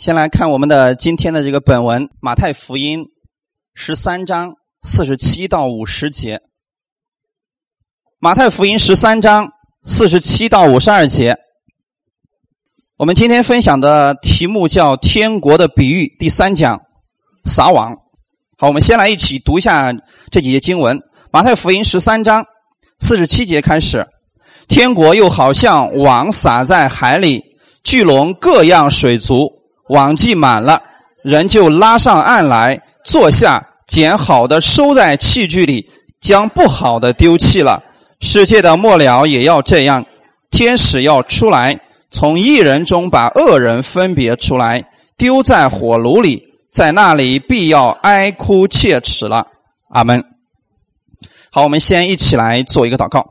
先来看我们的今天的这个本文，《马太福音》十三章四十七到五十节，《马太福音》十三章四十七到五十二节。我们今天分享的题目叫“天国的比喻”第三讲，撒网。好，我们先来一起读一下这几节经文，《马太福音》十三章四十七节开始：“天国又好像网撒在海里，聚拢各样水族。”网系满了，人就拉上岸来，坐下，捡好的收在器具里，将不好的丢弃了。世界的末了也要这样，天使要出来，从一人中把恶人分别出来，丢在火炉里，在那里必要哀哭切齿了。阿门。好，我们先一起来做一个祷告。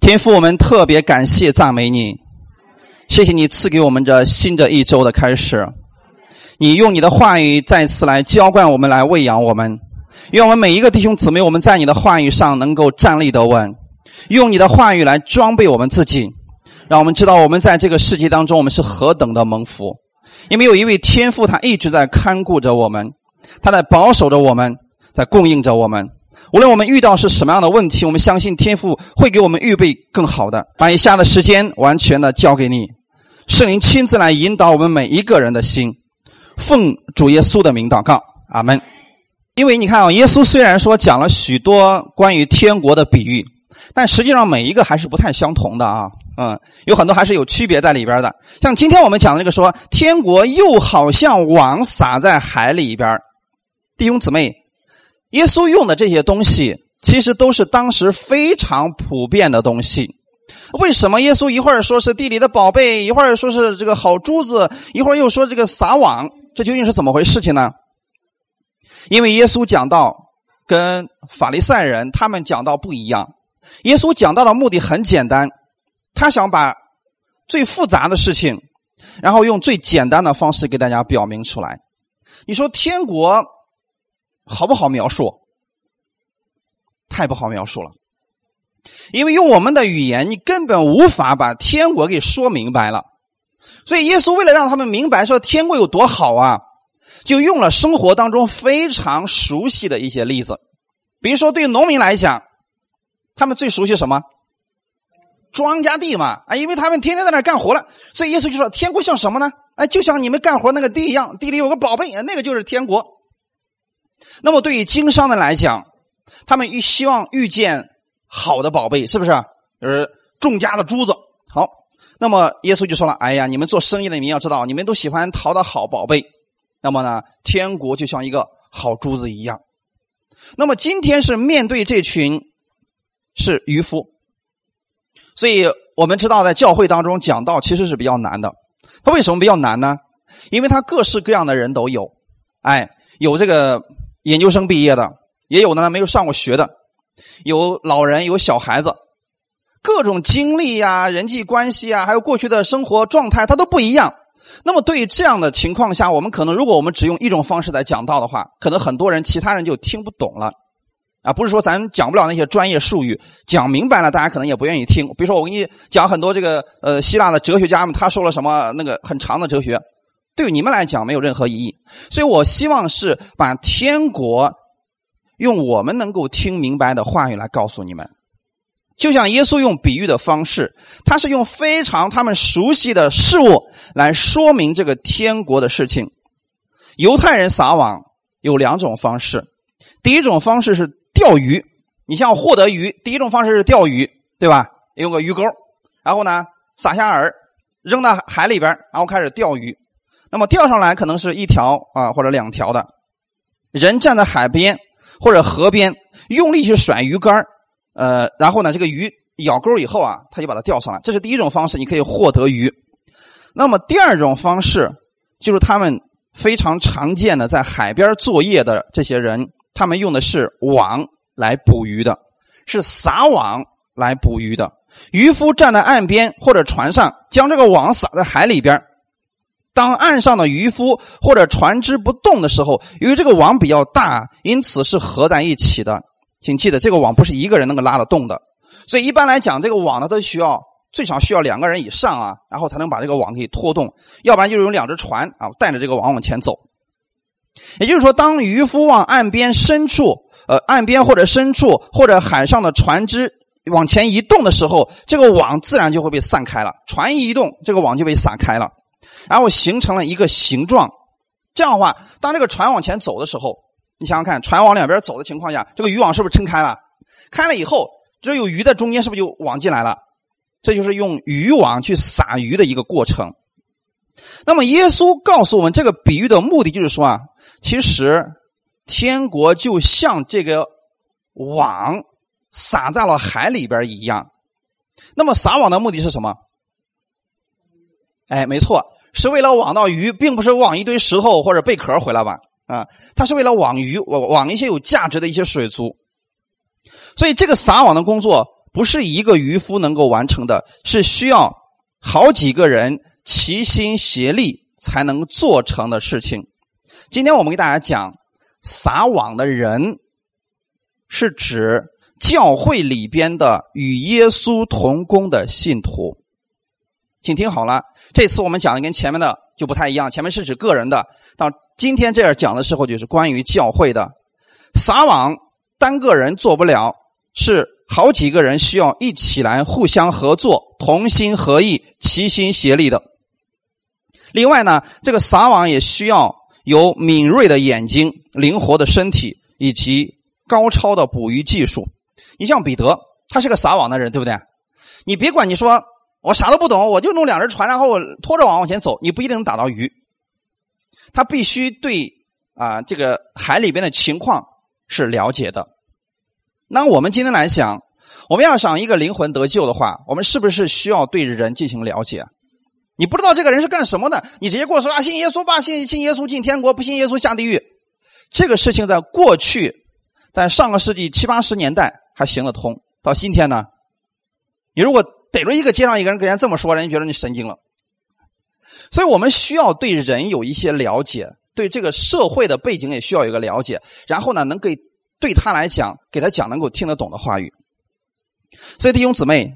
天父，我们特别感谢赞美你。谢谢你赐给我们这新的一周的开始，你用你的话语再次来浇灌我们，来喂养我们。愿我们每一个弟兄姊妹，我们在你的话语上能够站立得稳，用你的话语来装备我们自己，让我们知道我们在这个世界当中，我们是何等的蒙福。因为有一位天父，他一直在看顾着我们，他在保守着我们，在供应着我们。无论我们遇到是什么样的问题，我们相信天父会给我们预备更好的。把以下的时间完全的交给你。圣灵亲自来引导我们每一个人的心，奉主耶稣的名祷告，阿门。因为你看啊，耶稣虽然说讲了许多关于天国的比喻，但实际上每一个还是不太相同的啊，嗯，有很多还是有区别在里边的。像今天我们讲的这个说，天国又好像网撒在海里边，弟兄姊妹，耶稣用的这些东西，其实都是当时非常普遍的东西。为什么耶稣一会儿说是地里的宝贝，一会儿说是这个好珠子，一会儿又说这个撒网？这究竟是怎么回事情呢？因为耶稣讲到跟法利赛人他们讲到不一样。耶稣讲到的目的很简单，他想把最复杂的事情，然后用最简单的方式给大家表明出来。你说天国好不好描述？太不好描述了。因为用我们的语言，你根本无法把天国给说明白了。所以耶稣为了让他们明白说天国有多好啊，就用了生活当中非常熟悉的一些例子。比如说，对农民来讲，他们最熟悉什么？庄稼地嘛，啊，因为他们天天在那干活了。所以耶稣就说：“天国像什么呢？哎，就像你们干活那个地一样，地里有个宝贝，那个就是天国。”那么对于经商的来讲，他们希希望遇见。好的宝贝是不是？就是众家的珠子。好，那么耶稣就说了：“哎呀，你们做生意的，你们要知道，你们都喜欢淘的好宝贝。那么呢，天国就像一个好珠子一样。那么今天是面对这群是渔夫，所以我们知道，在教会当中讲道其实是比较难的。他为什么比较难呢？因为他各式各样的人都有。哎，有这个研究生毕业的，也有呢没有上过学的。”有老人，有小孩子，各种经历呀、人际关系啊，还有过去的生活状态，它都不一样。那么，对于这样的情况下，我们可能，如果我们只用一种方式来讲道的话，可能很多人、其他人就听不懂了。啊，不是说咱讲不了那些专业术语，讲明白了，大家可能也不愿意听。比如说，我给你讲很多这个呃希腊的哲学家们，他说了什么那个很长的哲学，对于你们来讲没有任何意义。所以我希望是把天国。用我们能够听明白的话语来告诉你们，就像耶稣用比喻的方式，他是用非常他们熟悉的事物来说明这个天国的事情。犹太人撒网有两种方式，第一种方式是钓鱼，你像获得鱼，第一种方式是钓鱼，对吧？用个鱼钩，然后呢撒下饵，扔到海里边，然后开始钓鱼。那么钓上来可能是一条啊或者两条的，人站在海边。或者河边用力去甩鱼竿呃，然后呢，这个鱼咬钩以后啊，他就把它钓上来。这是第一种方式，你可以获得鱼。那么第二种方式就是他们非常常见的在海边作业的这些人，他们用的是网来捕鱼的，是撒网来捕鱼的。渔夫站在岸边或者船上，将这个网撒在海里边。当岸上的渔夫或者船只不动的时候，由于这个网比较大，因此是合在一起的。请记得，这个网不是一个人能够拉得动的。所以一般来讲，这个网呢都需要最少需要两个人以上啊，然后才能把这个网给拖动，要不然就是用两只船啊带着这个网往前走。也就是说，当渔夫往岸边深处，呃，岸边或者深处或者海上的船只往前移动的时候，这个网自然就会被散开了。船一移动，这个网就被散开了，然后形成了一个形状。这样的话，当这个船往前走的时候，你想想看，船往两边走的情况下，这个渔网是不是撑开了？开了以后，只有鱼在中间，是不是就网进来了？这就是用渔网去撒鱼的一个过程。那么，耶稣告诉我们这个比喻的目的就是说啊，其实天国就像这个网撒在了海里边一样。那么，撒网的目的是什么？哎，没错，是为了网到鱼，并不是网一堆石头或者贝壳回来吧？啊，他是为了网鱼，网网一些有价值的一些水族。所以，这个撒网的工作不是一个渔夫能够完成的，是需要好几个人齐心协力才能做成的事情。今天我们给大家讲撒网的人，是指教会里边的与耶稣同工的信徒。请听好了，这次我们讲的跟前面的就不太一样，前面是指个人的，到今天这样讲的时候，就是关于教会的撒网，单个人做不了。是好几个人需要一起来互相合作、同心合意、齐心协力的。另外呢，这个撒网也需要有敏锐的眼睛、灵活的身体以及高超的捕鱼技术。你像彼得，他是个撒网的人，对不对？你别管你说我啥都不懂，我就弄两只船，然后拖着网往前走，你不一定能打到鱼。他必须对啊这个海里边的情况是了解的。那我们今天来讲，我们要想一个灵魂得救的话，我们是不是需要对人进行了解？你不知道这个人是干什么的，你直接跟我说啊，信耶稣吧，信信耶稣进天国，不信耶稣下地狱。这个事情在过去，在上个世纪七八十年代还行得通，到今天呢，你如果逮着一个街上一个人跟人这么说，人家觉得你神经了。所以我们需要对人有一些了解，对这个社会的背景也需要一个了解，然后呢，能给。对他来讲，给他讲能够听得懂的话语。所以弟兄姊妹，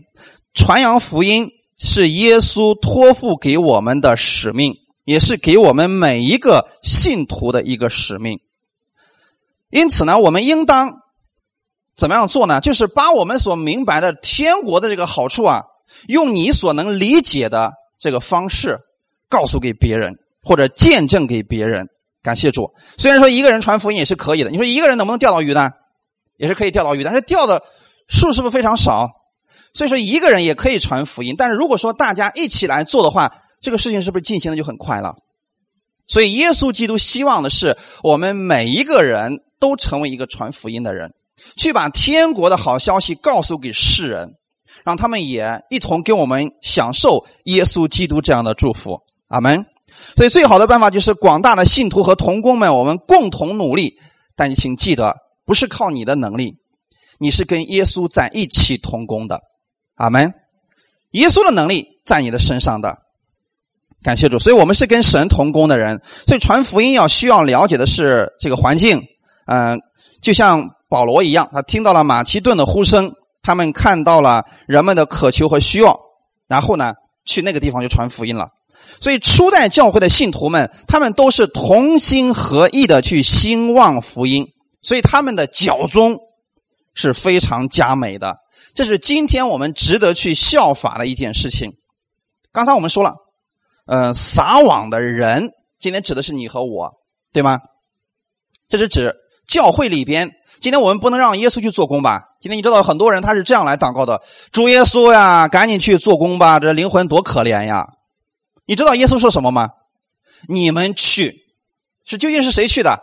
传扬福音是耶稣托付给我们的使命，也是给我们每一个信徒的一个使命。因此呢，我们应当怎么样做呢？就是把我们所明白的天国的这个好处啊，用你所能理解的这个方式告诉给别人，或者见证给别人。感谢主。虽然说一个人传福音也是可以的，你说一个人能不能钓到鱼呢？也是可以钓到鱼，但是钓的数是不是非常少？所以说一个人也可以传福音，但是如果说大家一起来做的话，这个事情是不是进行的就很快了？所以耶稣基督希望的是我们每一个人都成为一个传福音的人，去把天国的好消息告诉给世人，让他们也一同跟我们享受耶稣基督这样的祝福。阿门。所以，最好的办法就是广大的信徒和同工们，我们共同努力。但请记得，不是靠你的能力，你是跟耶稣在一起同工的。阿门。耶稣的能力在你的身上的，感谢主。所以我们是跟神同工的人。所以传福音要需要了解的是这个环境。嗯，就像保罗一样，他听到了马其顿的呼声，他们看到了人们的渴求和需要，然后呢，去那个地方就传福音了。所以初代教会的信徒们，他们都是同心合意的去兴旺福音，所以他们的教宗是非常佳美的。这是今天我们值得去效法的一件事情。刚才我们说了，嗯，撒网的人，今天指的是你和我，对吗？这是指教会里边。今天我们不能让耶稣去做工吧？今天你知道很多人他是这样来祷告的：主耶稣呀，赶紧去做工吧，这灵魂多可怜呀！你知道耶稣说什么吗？你们去，是究竟是谁去的？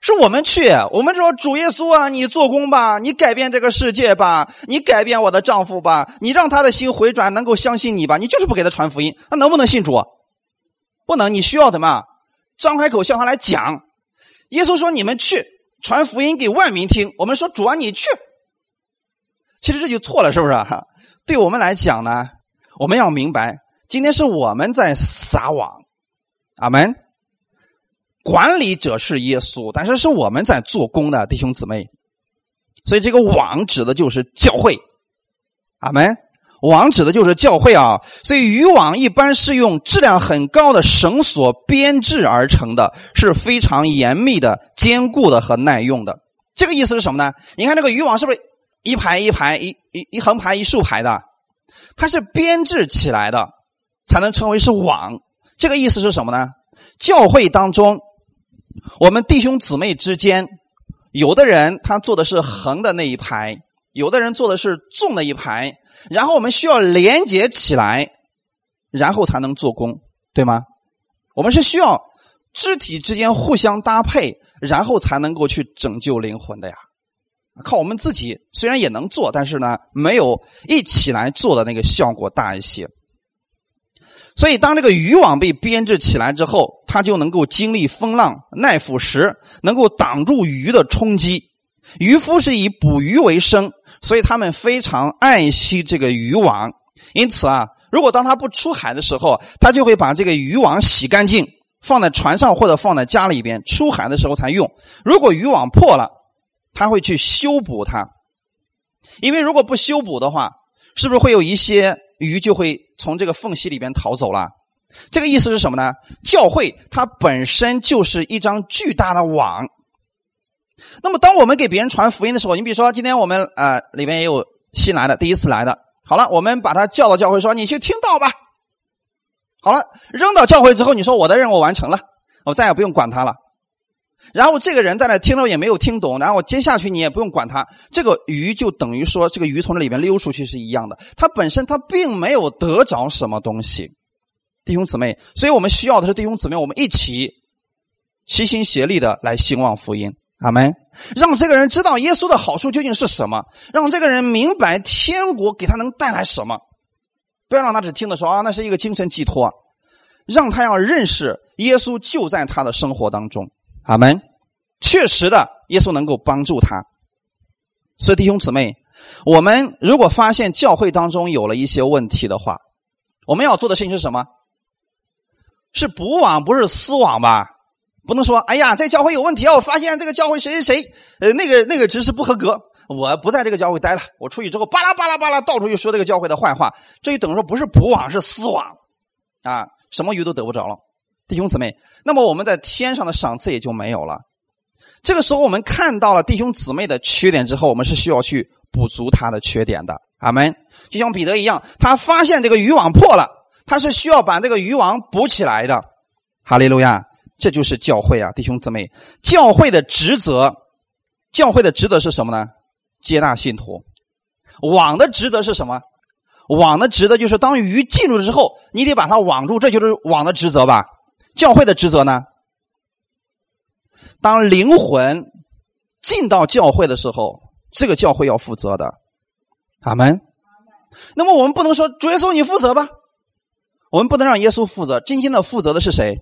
是我们去。我们说主耶稣啊，你做工吧，你改变这个世界吧，你改变我的丈夫吧，你让他的心回转，能够相信你吧。你就是不给他传福音，他能不能信主？不能。你需要怎么？张开口向他来讲。耶稣说：“你们去传福音给万民听。”我们说：“主啊，你去。”其实这就错了，是不是？对我们来讲呢，我们要明白。今天是我们在撒网，阿门。管理者是耶稣，但是是我们在做工的弟兄姊妹。所以这个网指的就是教会，阿门。网指的就是教会啊。所以渔网一般是用质量很高的绳索编制而成的，是非常严密的、坚固的和耐用的。这个意思是什么呢？你看这个渔网是不是一排一排、一一一横排、一竖排的？它是编制起来的，才能称为是网。这个意思是什么呢？教会当中，我们弟兄姊妹之间。有的人他做的是横的那一排，有的人做的是纵的一排，然后我们需要连接起来，然后才能做工，对吗？我们是需要肢体之间互相搭配，然后才能够去拯救灵魂的呀。靠我们自己虽然也能做，但是呢，没有一起来做的那个效果大一些。所以，当这个渔网被编制起来之后，它就能够经历风浪、耐腐蚀，能够挡住鱼的冲击。渔夫是以捕鱼为生，所以他们非常爱惜这个渔网。因此啊，如果当他不出海的时候，他就会把这个渔网洗干净，放在船上或者放在家里边，出海的时候才用。如果渔网破了，他会去修补它，因为如果不修补的话，是不是会有一些？鱼就会从这个缝隙里边逃走了，这个意思是什么呢？教会它本身就是一张巨大的网。那么，当我们给别人传福音的时候，你比如说今天我们呃里面也有新来的，第一次来的，好了，我们把他叫到教会，说你去听到吧。好了，扔到教会之后，你说我的任务完成了，我再也不用管他了。然后这个人在那听了也没有听懂，然后接下去你也不用管他，这个鱼就等于说这个鱼从这里面溜出去是一样的，它本身它并没有得着什么东西，弟兄姊妹，所以我们需要的是弟兄姊妹，我们一起齐心协力的来兴旺福音，阿门。让这个人知道耶稣的好处究竟是什么，让这个人明白天国给他能带来什么，不要让他只听的说啊，那是一个精神寄托，让他要认识耶稣就在他的生活当中。阿门，确实的，耶稣能够帮助他。所以弟兄姊妹，我们如果发现教会当中有了一些问题的话，我们要做的事情是什么？是补网，不是撕网吧？不能说，哎呀，在教会有问题啊！我发现这个教会谁谁谁，呃，那个那个执事不合格，我不在这个教会待了，我出去之后，巴拉巴拉巴拉，到处去说这个教会的坏话，这就等于说不是补网，是撕网，啊，什么鱼都得不着了。弟兄姊妹，那么我们在天上的赏赐也就没有了。这个时候，我们看到了弟兄姊妹的缺点之后，我们是需要去补足他的缺点的。阿门。就像彼得一样，他发现这个渔网破了，他是需要把这个渔网补起来的。哈利路亚！这就是教会啊，弟兄姊妹，教会的职责，教会的职责是什么呢？接纳信徒。网的职责是什么？网的职责就是当鱼进入之后，你得把它网住，这就是网的职责吧。教会的职责呢？当灵魂进到教会的时候，这个教会要负责的。阿门。那么我们不能说主耶稣你负责吧？我们不能让耶稣负责，真心的负责的是谁？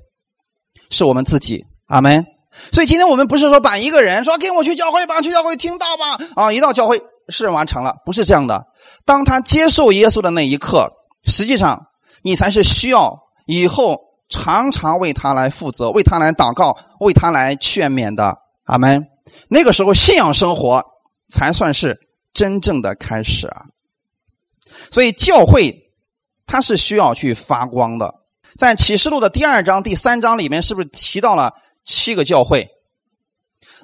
是我们自己。阿门。所以今天我们不是说把一个人说跟我去教会吧，去教会听到吧，啊，一到教会事完成了，不是这样的。当他接受耶稣的那一刻，实际上你才是需要以后。常常为他来负责，为他来祷告，为他来劝勉的，阿门。那个时候，信仰生活才算是真正的开始啊。所以，教会它是需要去发光的。在启示录的第二章、第三章里面，是不是提到了七个教会？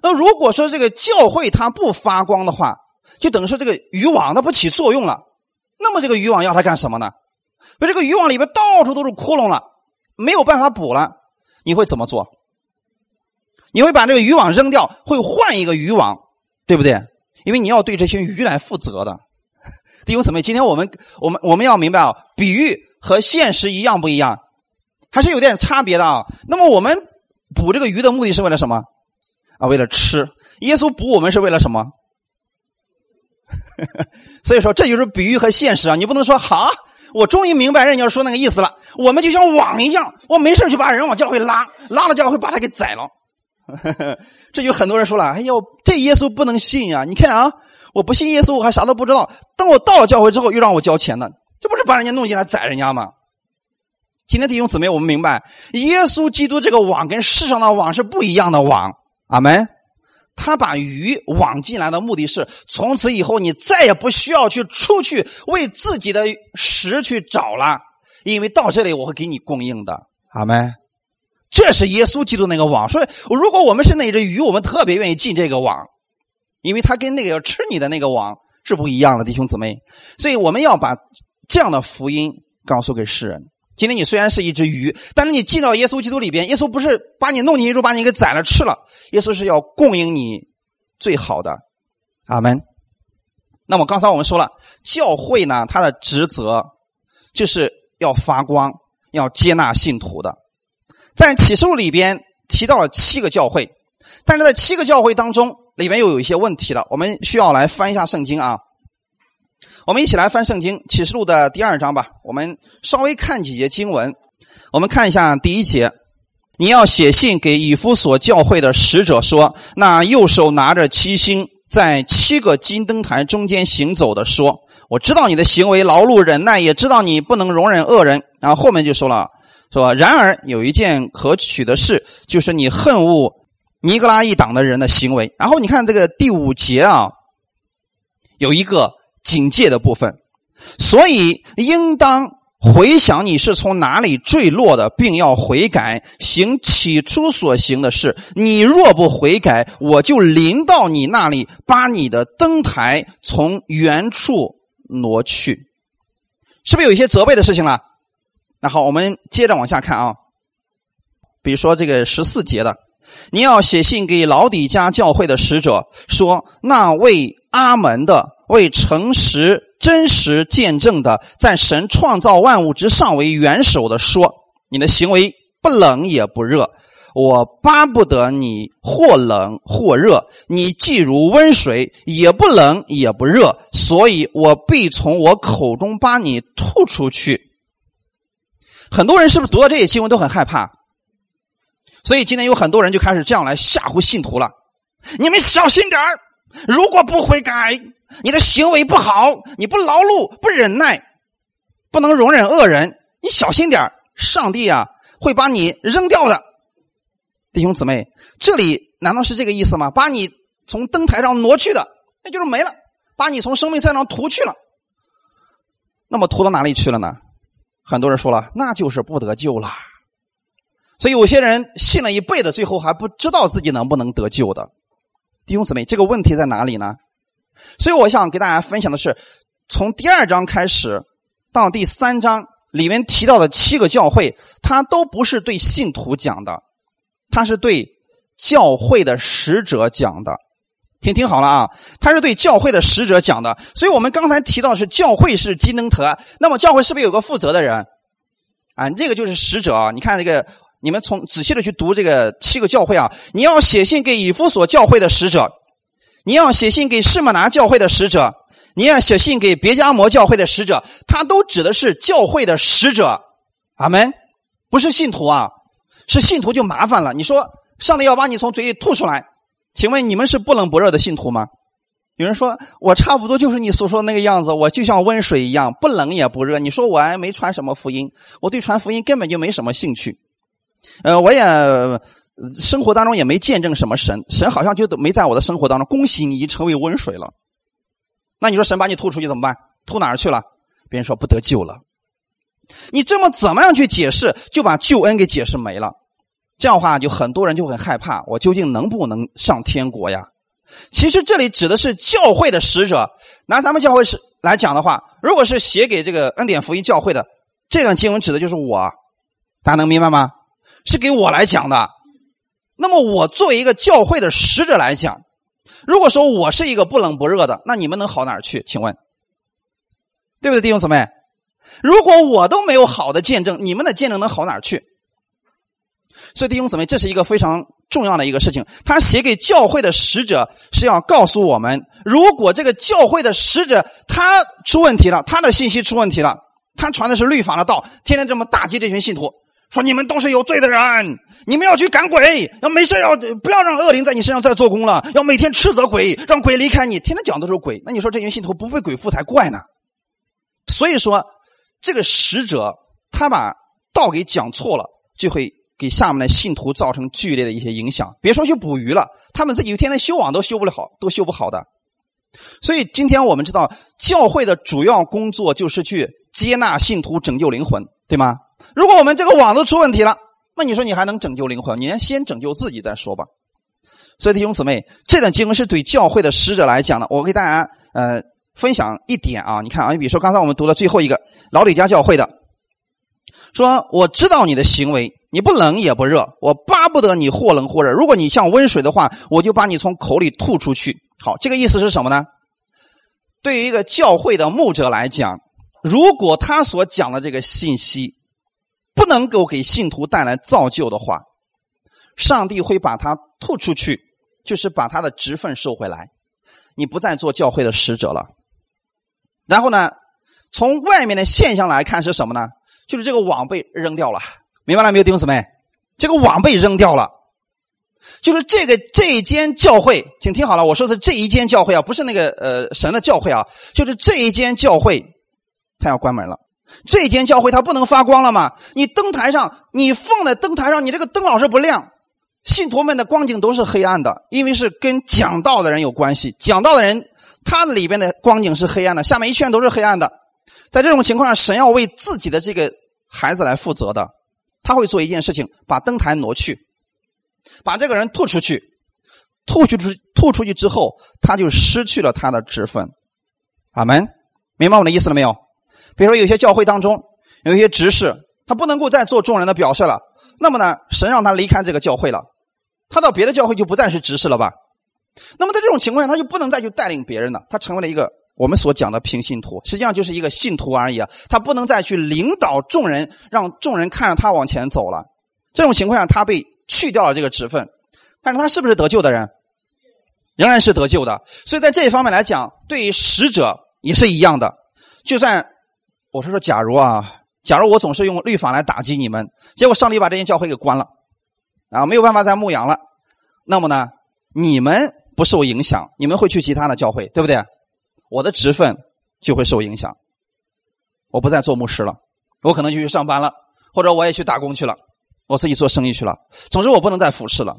那如果说这个教会它不发光的话，就等于说这个渔网它不起作用了。那么，这个渔网要它干什么呢？那这个渔网里边到处都是窟窿了。没有办法补了，你会怎么做？你会把这个渔网扔掉，会换一个渔网，对不对？因为你要对这些鱼来负责的。弟兄姊妹，今天我们我们我们要明白啊，比喻和现实一样不一样？还是有点差别的啊。那么我们捕这个鱼的目的是为了什么？啊，为了吃。耶稣捕我们是为了什么？所以说，这就是比喻和现实啊。你不能说好。我终于明白人家说那个意思了。我们就像网一样，我没事就把人往教会拉，拉了教会把他给宰了。这就很多人说了：“哎呦，这耶稣不能信呀！你看啊，我不信耶稣，我还啥都不知道。等我到了教会之后，又让我交钱呢，这不是把人家弄进来宰人家吗？”今天弟兄姊妹，我们明白，耶稣基督这个网跟世上的网是不一样的网。阿门。他把鱼网进来的目的是，从此以后你再也不需要去出去为自己的食去找了，因为到这里我会给你供应的。阿门。这是耶稣基督那个网。所以，如果我们是那只鱼，我们特别愿意进这个网，因为他跟那个要吃你的那个网是不一样的，弟兄姊妹。所以，我们要把这样的福音告诉给世人。今天你虽然是一只鱼，但是你进到耶稣基督里边，耶稣不是把你弄进去，把你给宰了吃了。耶稣是要供应你最好的。阿门。那么刚才我们说了，教会呢，它的职责就是要发光，要接纳信徒的。在启示录里边提到了七个教会，但是在七个教会当中，里面又有一些问题了。我们需要来翻一下圣经啊。我们一起来翻圣经启示录的第二章吧。我们稍微看几节经文。我们看一下第一节：你要写信给以弗所教会的使者说，那右手拿着七星，在七个金灯台中间行走的说，我知道你的行为劳碌忍耐，也知道你不能容忍恶人。然后后面就说了，说然而有一件可取的事，就是你恨恶尼格拉一党的人的行为。然后你看这个第五节啊，有一个。警戒的部分，所以应当回想你是从哪里坠落的，并要悔改，行起初所行的事。你若不悔改，我就临到你那里，把你的灯台从原处挪去。是不是有一些责备的事情了？那好，我们接着往下看啊。比如说这个十四节的，你要写信给老底家教会的使者，说那位阿门的。为诚实、真实见证的，在神创造万物之上为元首的说：“你的行为不冷也不热，我巴不得你或冷或热。你既如温水，也不冷也不热，所以我必从我口中把你吐出去。”很多人是不是读到这些新闻都很害怕？所以今天有很多人就开始这样来吓唬信徒了：“你们小心点如果不悔改。”你的行为不好，你不劳碌，不忍耐，不能容忍恶人，你小心点上帝啊会把你扔掉的，弟兄姊妹，这里难道是这个意思吗？把你从灯台上挪去的，那就是没了，把你从生命赛上涂去了。那么涂到哪里去了呢？很多人说了，那就是不得救了。所以有些人信了一辈子，最后还不知道自己能不能得救的。弟兄姊妹，这个问题在哪里呢？所以我想给大家分享的是，从第二章开始到第三章里面提到的七个教会，它都不是对信徒讲的，它是对教会的使者讲的。听听好了啊，他是对教会的使者讲的。所以我们刚才提到是教会是金灯台，那么教会是不是有个负责的人？啊，这个就是使者啊。你看这个，你们从仔细的去读这个七个教会啊，你要写信给以弗所教会的使者。你要写信给士马拿教会的使者，你要写信给别加摩教会的使者，他都指的是教会的使者。阿门，不是信徒啊，是信徒就麻烦了。你说上帝要把你从嘴里吐出来，请问你们是不冷不热的信徒吗？有人说我差不多就是你所说的那个样子，我就像温水一样，不冷也不热。你说我还没传什么福音，我对传福音根本就没什么兴趣。呃，我也。生活当中也没见证什么神，神好像就没在我的生活当中。恭喜你，已经成为温水了。那你说神把你吐出去怎么办？吐哪儿去了？别人说不得救了。你这么怎么样去解释，就把救恩给解释没了？这样的话，就很多人就很害怕，我究竟能不能上天国呀？其实这里指的是教会的使者。拿咱们教会是来讲的话，如果是写给这个恩典福音教会的，这段经文指的就是我，大家能明白吗？是给我来讲的。那么我作为一个教会的使者来讲，如果说我是一个不冷不热的，那你们能好哪儿去？请问，对不对，弟兄姊妹？如果我都没有好的见证，你们的见证能好哪儿去？所以弟兄姊妹，这是一个非常重要的一个事情。他写给教会的使者是要告诉我们：如果这个教会的使者他出问题了，他的信息出问题了，他传的是律法的道，天天这么打击这群信徒。说你们都是有罪的人，你们要去赶鬼，要没事要不要让恶灵在你身上再做工了？要每天斥责鬼，让鬼离开你。天天讲的都是鬼，那你说这群信徒不被鬼附才怪呢？所以说，这个使者他把道给讲错了，就会给下面的信徒造成剧烈的一些影响。别说去捕鱼了，他们自己天天修网都修不了好，都修不好的。所以今天我们知道，教会的主要工作就是去接纳信徒、拯救灵魂，对吗？如果我们这个网都出问题了，那你说你还能拯救灵魂？你先先拯救自己再说吧。所以弟兄姊妹，这段经文是对教会的使者来讲的。我给大家呃分享一点啊，你看啊，你比如说刚才我们读的最后一个老李家教会的，说我知道你的行为，你不冷也不热，我巴不得你或冷或热。如果你像温水的话，我就把你从口里吐出去。好，这个意思是什么呢？对于一个教会的牧者来讲，如果他所讲的这个信息不能够给信徒带来造就的话，上帝会把他吐出去。就是把他的职分收回来，你不再做教会的使者了。然后呢，从外面的现象来看是什么呢？就是这个网被扔掉了，明白了没有，弟兄姊妹？这个网被扔掉了，就是这个这一间教会，请听好了，我说的这一间教会啊，不是那个呃神的教会啊，就是这一间教会，它要关门了。这间教会它不能发光了吗？你灯台上，你放在灯台上，你这个灯老是不亮。信徒们的光景都是黑暗的，因为是跟讲道的人有关系。讲道的人，他里边的光景是黑暗的，下面一圈都是黑暗的。在这种情况下，神要为自己的这个孩子来负责的，他会做一件事情：把灯台挪去，把这个人吐出去。吐出去，吐出去之后，他就失去了他的职分。阿门，明白我的意思了没有？比如说，有些教会当中有一些执事，他不能够再做众人的表率了，那么呢，神让他离开这个教会了。他到别的教会就不再是执事了吧？那么在这种情况下，他就不能再去带领别人了。他成为了一个我们所讲的平信徒，实际上就是一个信徒而已啊。他不能再去领导众人，让众人看着他往前走了。这种情况下，他被去掉了这个职分，但是他是不是得救的人？仍然是得救的。所以在这一方面来讲，对于使者也是一样的。就算我是说，假如啊，假如我总是用律法来打击你们，结果上帝把这间教会给关了。啊，没有办法再牧养了，那么呢，你们不受影响，你们会去其他的教会，对不对？我的职分就会受影响，我不再做牧师了，我可能就去上班了，或者我也去打工去了，我自己做生意去了。总之，我不能再服侍了，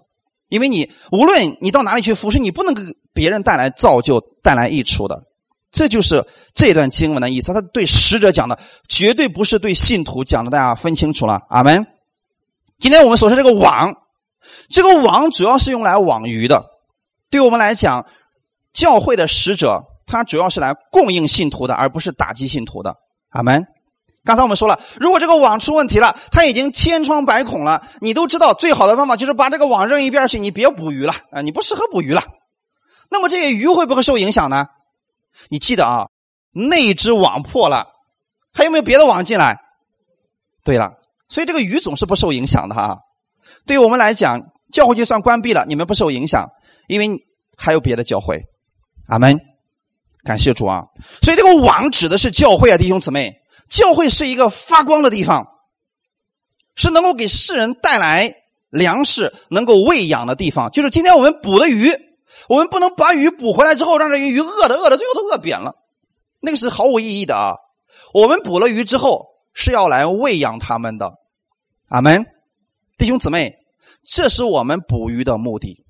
因为你无论你到哪里去服侍，你不能给别人带来造就、带来益处的。这就是这段经文的意思，他对使者讲的，绝对不是对信徒讲的，大家分清楚了。阿门。今天我们所说这个网，这个网主要是用来网鱼的。对我们来讲，教会的使者他主要是来供应信徒的，而不是打击信徒的。阿门。刚才我们说了，如果这个网出问题了，它已经千疮百孔了，你都知道最好的方法就是把这个网扔一边去，你别捕鱼了啊，你不适合捕鱼了。那么这些鱼会不会受影响呢？你记得啊，那只网破了，还有没有别的网进来？对了。所以这个鱼总是不受影响的哈，对于我们来讲，教会就算关闭了，你们不受影响，因为还有别的教会。阿门，感谢主啊！所以这个网指的是教会啊，弟兄姊妹，教会是一个发光的地方，是能够给世人带来粮食、能够喂养的地方。就是今天我们捕的鱼，我们不能把鱼捕回来之后，让这鱼饿的饿的最后都饿扁了，那个是毫无意义的啊！我们捕了鱼之后。是要来喂养他们的，阿门，弟兄姊妹，这是我们捕鱼的目的。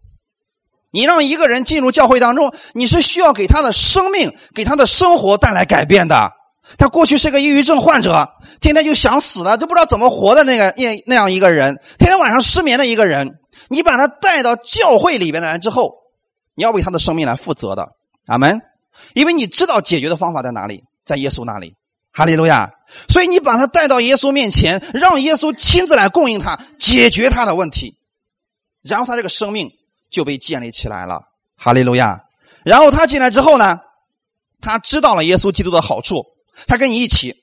你让一个人进入教会当中，你是需要给他的生命、给他的生活带来改变的。他过去是个抑郁症患者，天天就想死了，都不知道怎么活的那个那那样一个人，天天晚上失眠的一个人。你把他带到教会里边来之后，你要为他的生命来负责的，阿门。因为你知道解决的方法在哪里，在耶稣那里。哈利路亚！所以你把他带到耶稣面前，让耶稣亲自来供应他，解决他的问题，然后他这个生命就被建立起来了。哈利路亚！然后他进来之后呢，他知道了耶稣基督的好处，他跟你一起，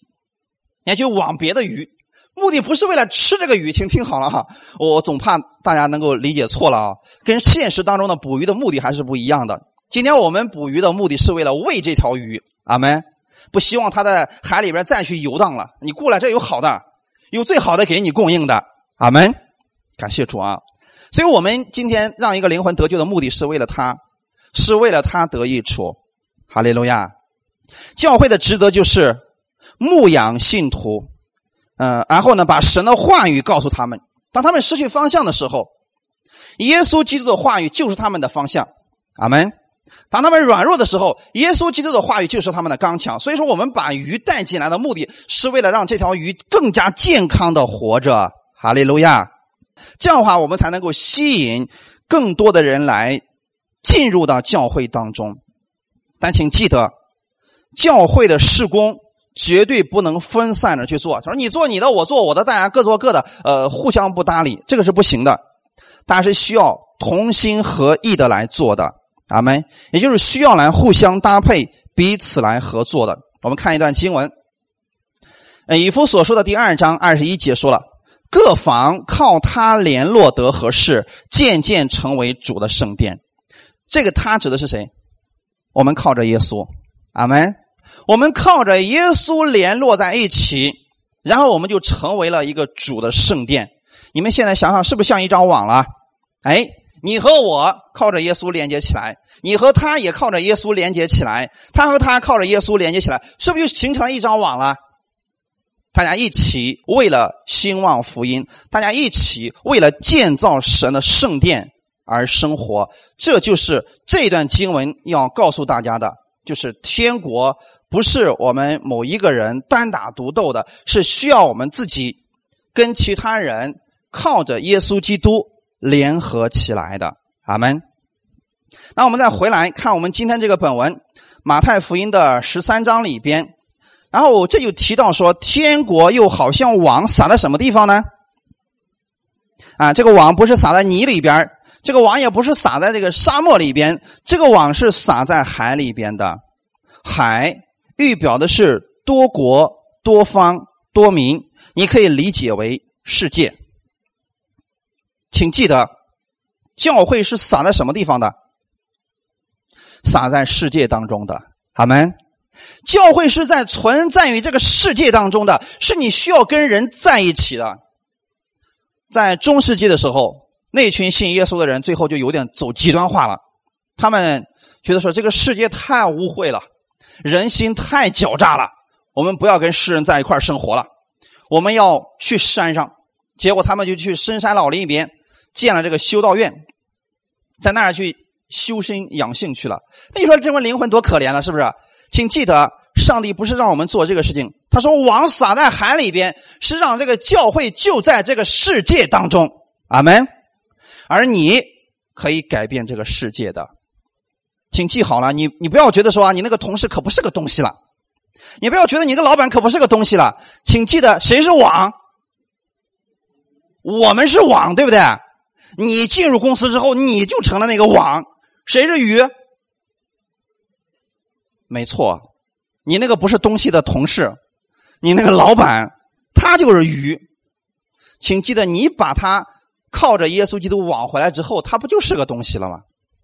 也就网别的鱼，目的不是为了吃这个鱼，请听好了哈，我总怕大家能够理解错了啊，跟现实当中的捕鱼的目的还是不一样的。今天我们捕鱼的目的是为了喂这条鱼，阿门。不希望它在海里边再去游荡了。你过来，这有好的，有最好的给你供应的。阿门，感谢主啊！所以我们今天让一个灵魂得救的目的是为了他，是为了他得益处。哈利路亚！教会的职责就是牧养信徒，嗯，然后呢，把神的话语告诉他们，当他们失去方向的时候，耶稣基督的话语就是他们的方向。阿门。当他们软弱的时候，耶稣基督的话语就是他们的刚强。所以说，我们把鱼带进来的目的是为了让这条鱼更加健康的活着。哈利路亚。这样的话，我们才能够吸引更多的人来进入到教会当中。但请记得，教会的事工绝对不能分散着去做。他说：“你做你的，我做我的，大家各做各的，呃，互相不搭理，这个是不行的。大家是需要同心合意的来做的。阿门。也就是需要来互相搭配，彼此来合作的。我们看一段经文，以弗所说的第二章二十一节说了。”各房靠他联络得合适，渐渐成为主的圣殿。这个他指的是谁？我们靠着耶稣，阿门。我们靠着耶稣联络在一起，然后我们就成为了一个主的圣殿。你们现在想想，是不是像一张网了？哎，你和我靠着耶稣连接起来，你和他也靠着耶稣连接起来，他和他靠着耶稣连接起来，是不是就形成了一张网了？大家一起为了兴旺福音，大家一起为了建造神的圣殿而生活，这就是这段经文要告诉大家的，就是天国不是我们某一个人单打独斗的，是需要我们自己跟其他人靠着耶稣基督联合起来的。阿门。那我们再回来看我们今天这个本文，马太福音的十三章里边。然后这就提到说，天国又好像网撒在什么地方呢？啊，这个网不是撒在泥里边，这个网也不是撒在这个沙漠里边，这个网是撒在海里边的。海预表的是多国、多方、多民，你可以理解为世界。请记得，教会是撒在什么地方的？撒在世界当中的。阿门。教会是在存在于这个世界当中的，是你需要跟人在一起的。在中世纪的时候，那群信耶稣的人最后就有点走极端化了。他们觉得说这个世界太污秽了，人心太狡诈了，我们不要跟世人在一块生活了，我们要去山上。结果他们就去深山老林里边建了这个修道院，在那儿去修身养性去了。那你说这帮灵魂多可怜了，是不是？请记得，上帝不是让我们做这个事情。他说：“网撒在海里边，是让这个教会就在这个世界当中。”阿门。而你可以改变这个世界的，请记好了，你你不要觉得说啊，你那个同事可不是个东西了，你不要觉得你个老板可不是个东西了。请记得，谁是网？我们是网，对不对？你进入公司之后，你就成了那个网。谁是鱼？没错，你那个不是东西的同事，你那个老板，他就是鱼。请记得，你把他靠着耶稣基督往回来之后，他不就是个东西了吗？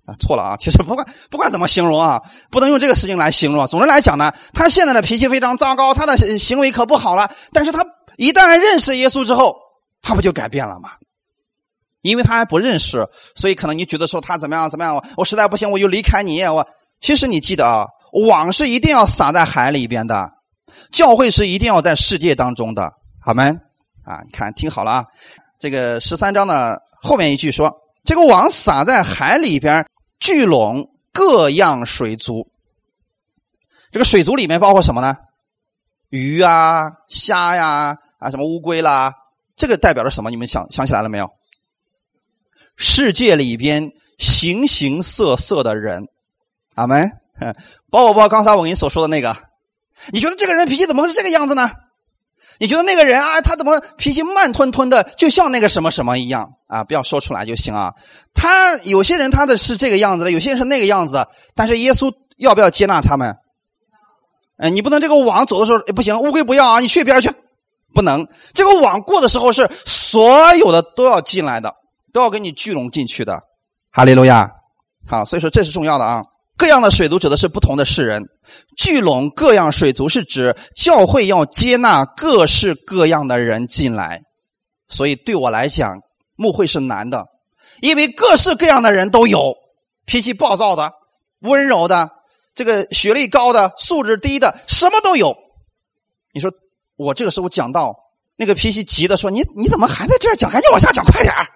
啊，错了啊！其实不管不管怎么形容啊，不能用这个事情来形容。总之来讲呢，他现在的脾气非常糟糕，他的行为可不好了。但是他一旦认识耶稣之后，他不就改变了吗？因为他还不认识，所以可能你觉得说他怎么样怎么样，我实在不行我就离开你。我其实你记得啊。网是一定要撒在海里边的，教会是一定要在世界当中的，好吗？啊，你看，听好了啊，这个十三章的后面一句说，这个网撒在海里边，聚拢各样水族。这个水族里面包括什么呢？鱼啊、虾呀、啊什么乌龟啦，这个代表着什么？你们想想起来了没有？世界里边形形色色的人，阿门。包不包刚才我跟你所说的那个？你觉得这个人脾气怎么会是这个样子呢？你觉得那个人啊，他怎么脾气慢吞吞的，就像那个什么什么一样啊？不要说出来就行啊。他有些人他的是这个样子的，有些人是那个样子的。但是耶稣要不要接纳他们？哎，你不能这个网走的时候不行，乌龟不要啊，你去一边去，不能。这个网过的时候是所有的都要进来的，都要给你聚拢进去的。哈利路亚。好，所以说这是重要的啊。各样的水族指的是不同的世人，聚拢各样水族是指教会要接纳各式各样的人进来。所以对我来讲，牧会是难的，因为各式各样的人都有，脾气暴躁的、温柔的、这个学历高的、素质低的，什么都有。你说我这个时候讲到，那个脾气急的说：“你你怎么还在这儿讲？赶紧往下讲，快点儿！”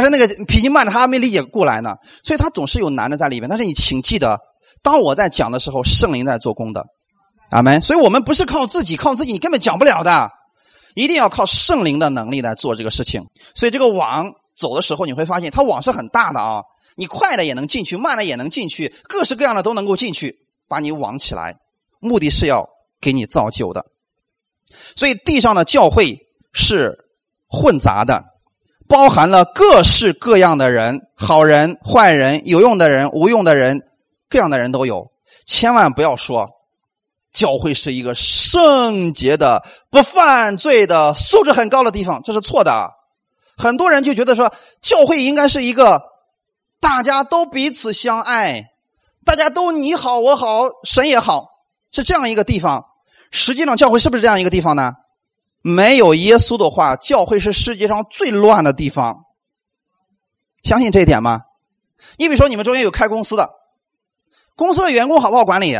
但是那个脾气慢的他还没理解过来呢，所以他总是有难的在里面。但是你请记得，当我在讲的时候，圣灵在做工的，阿门。所以我们不是靠自己，靠自己你根本讲不了的，一定要靠圣灵的能力来做这个事情。所以这个网走的时候，你会发现它网是很大的啊，你快的也能进去，慢的也能进去，各式各样的都能够进去，把你网起来，目的是要给你造就的。所以地上的教会是混杂的，包含了各式各样的人，好人、坏人，有用的人、无用的人，各样的人都有。千万不要说教会是一个圣洁的、不犯罪的、素质很高的地方，这是错的。很多人就觉得说教会应该是一个大家都彼此相爱，大家都你好我好，神也好，是这样一个地方。实际上，教会是不是这样一个地方呢？没有耶稣的话，教会是世界上最乱的地方。相信这一点吗？你比如说，你们中间有开公司的，公司的员工好不好管理？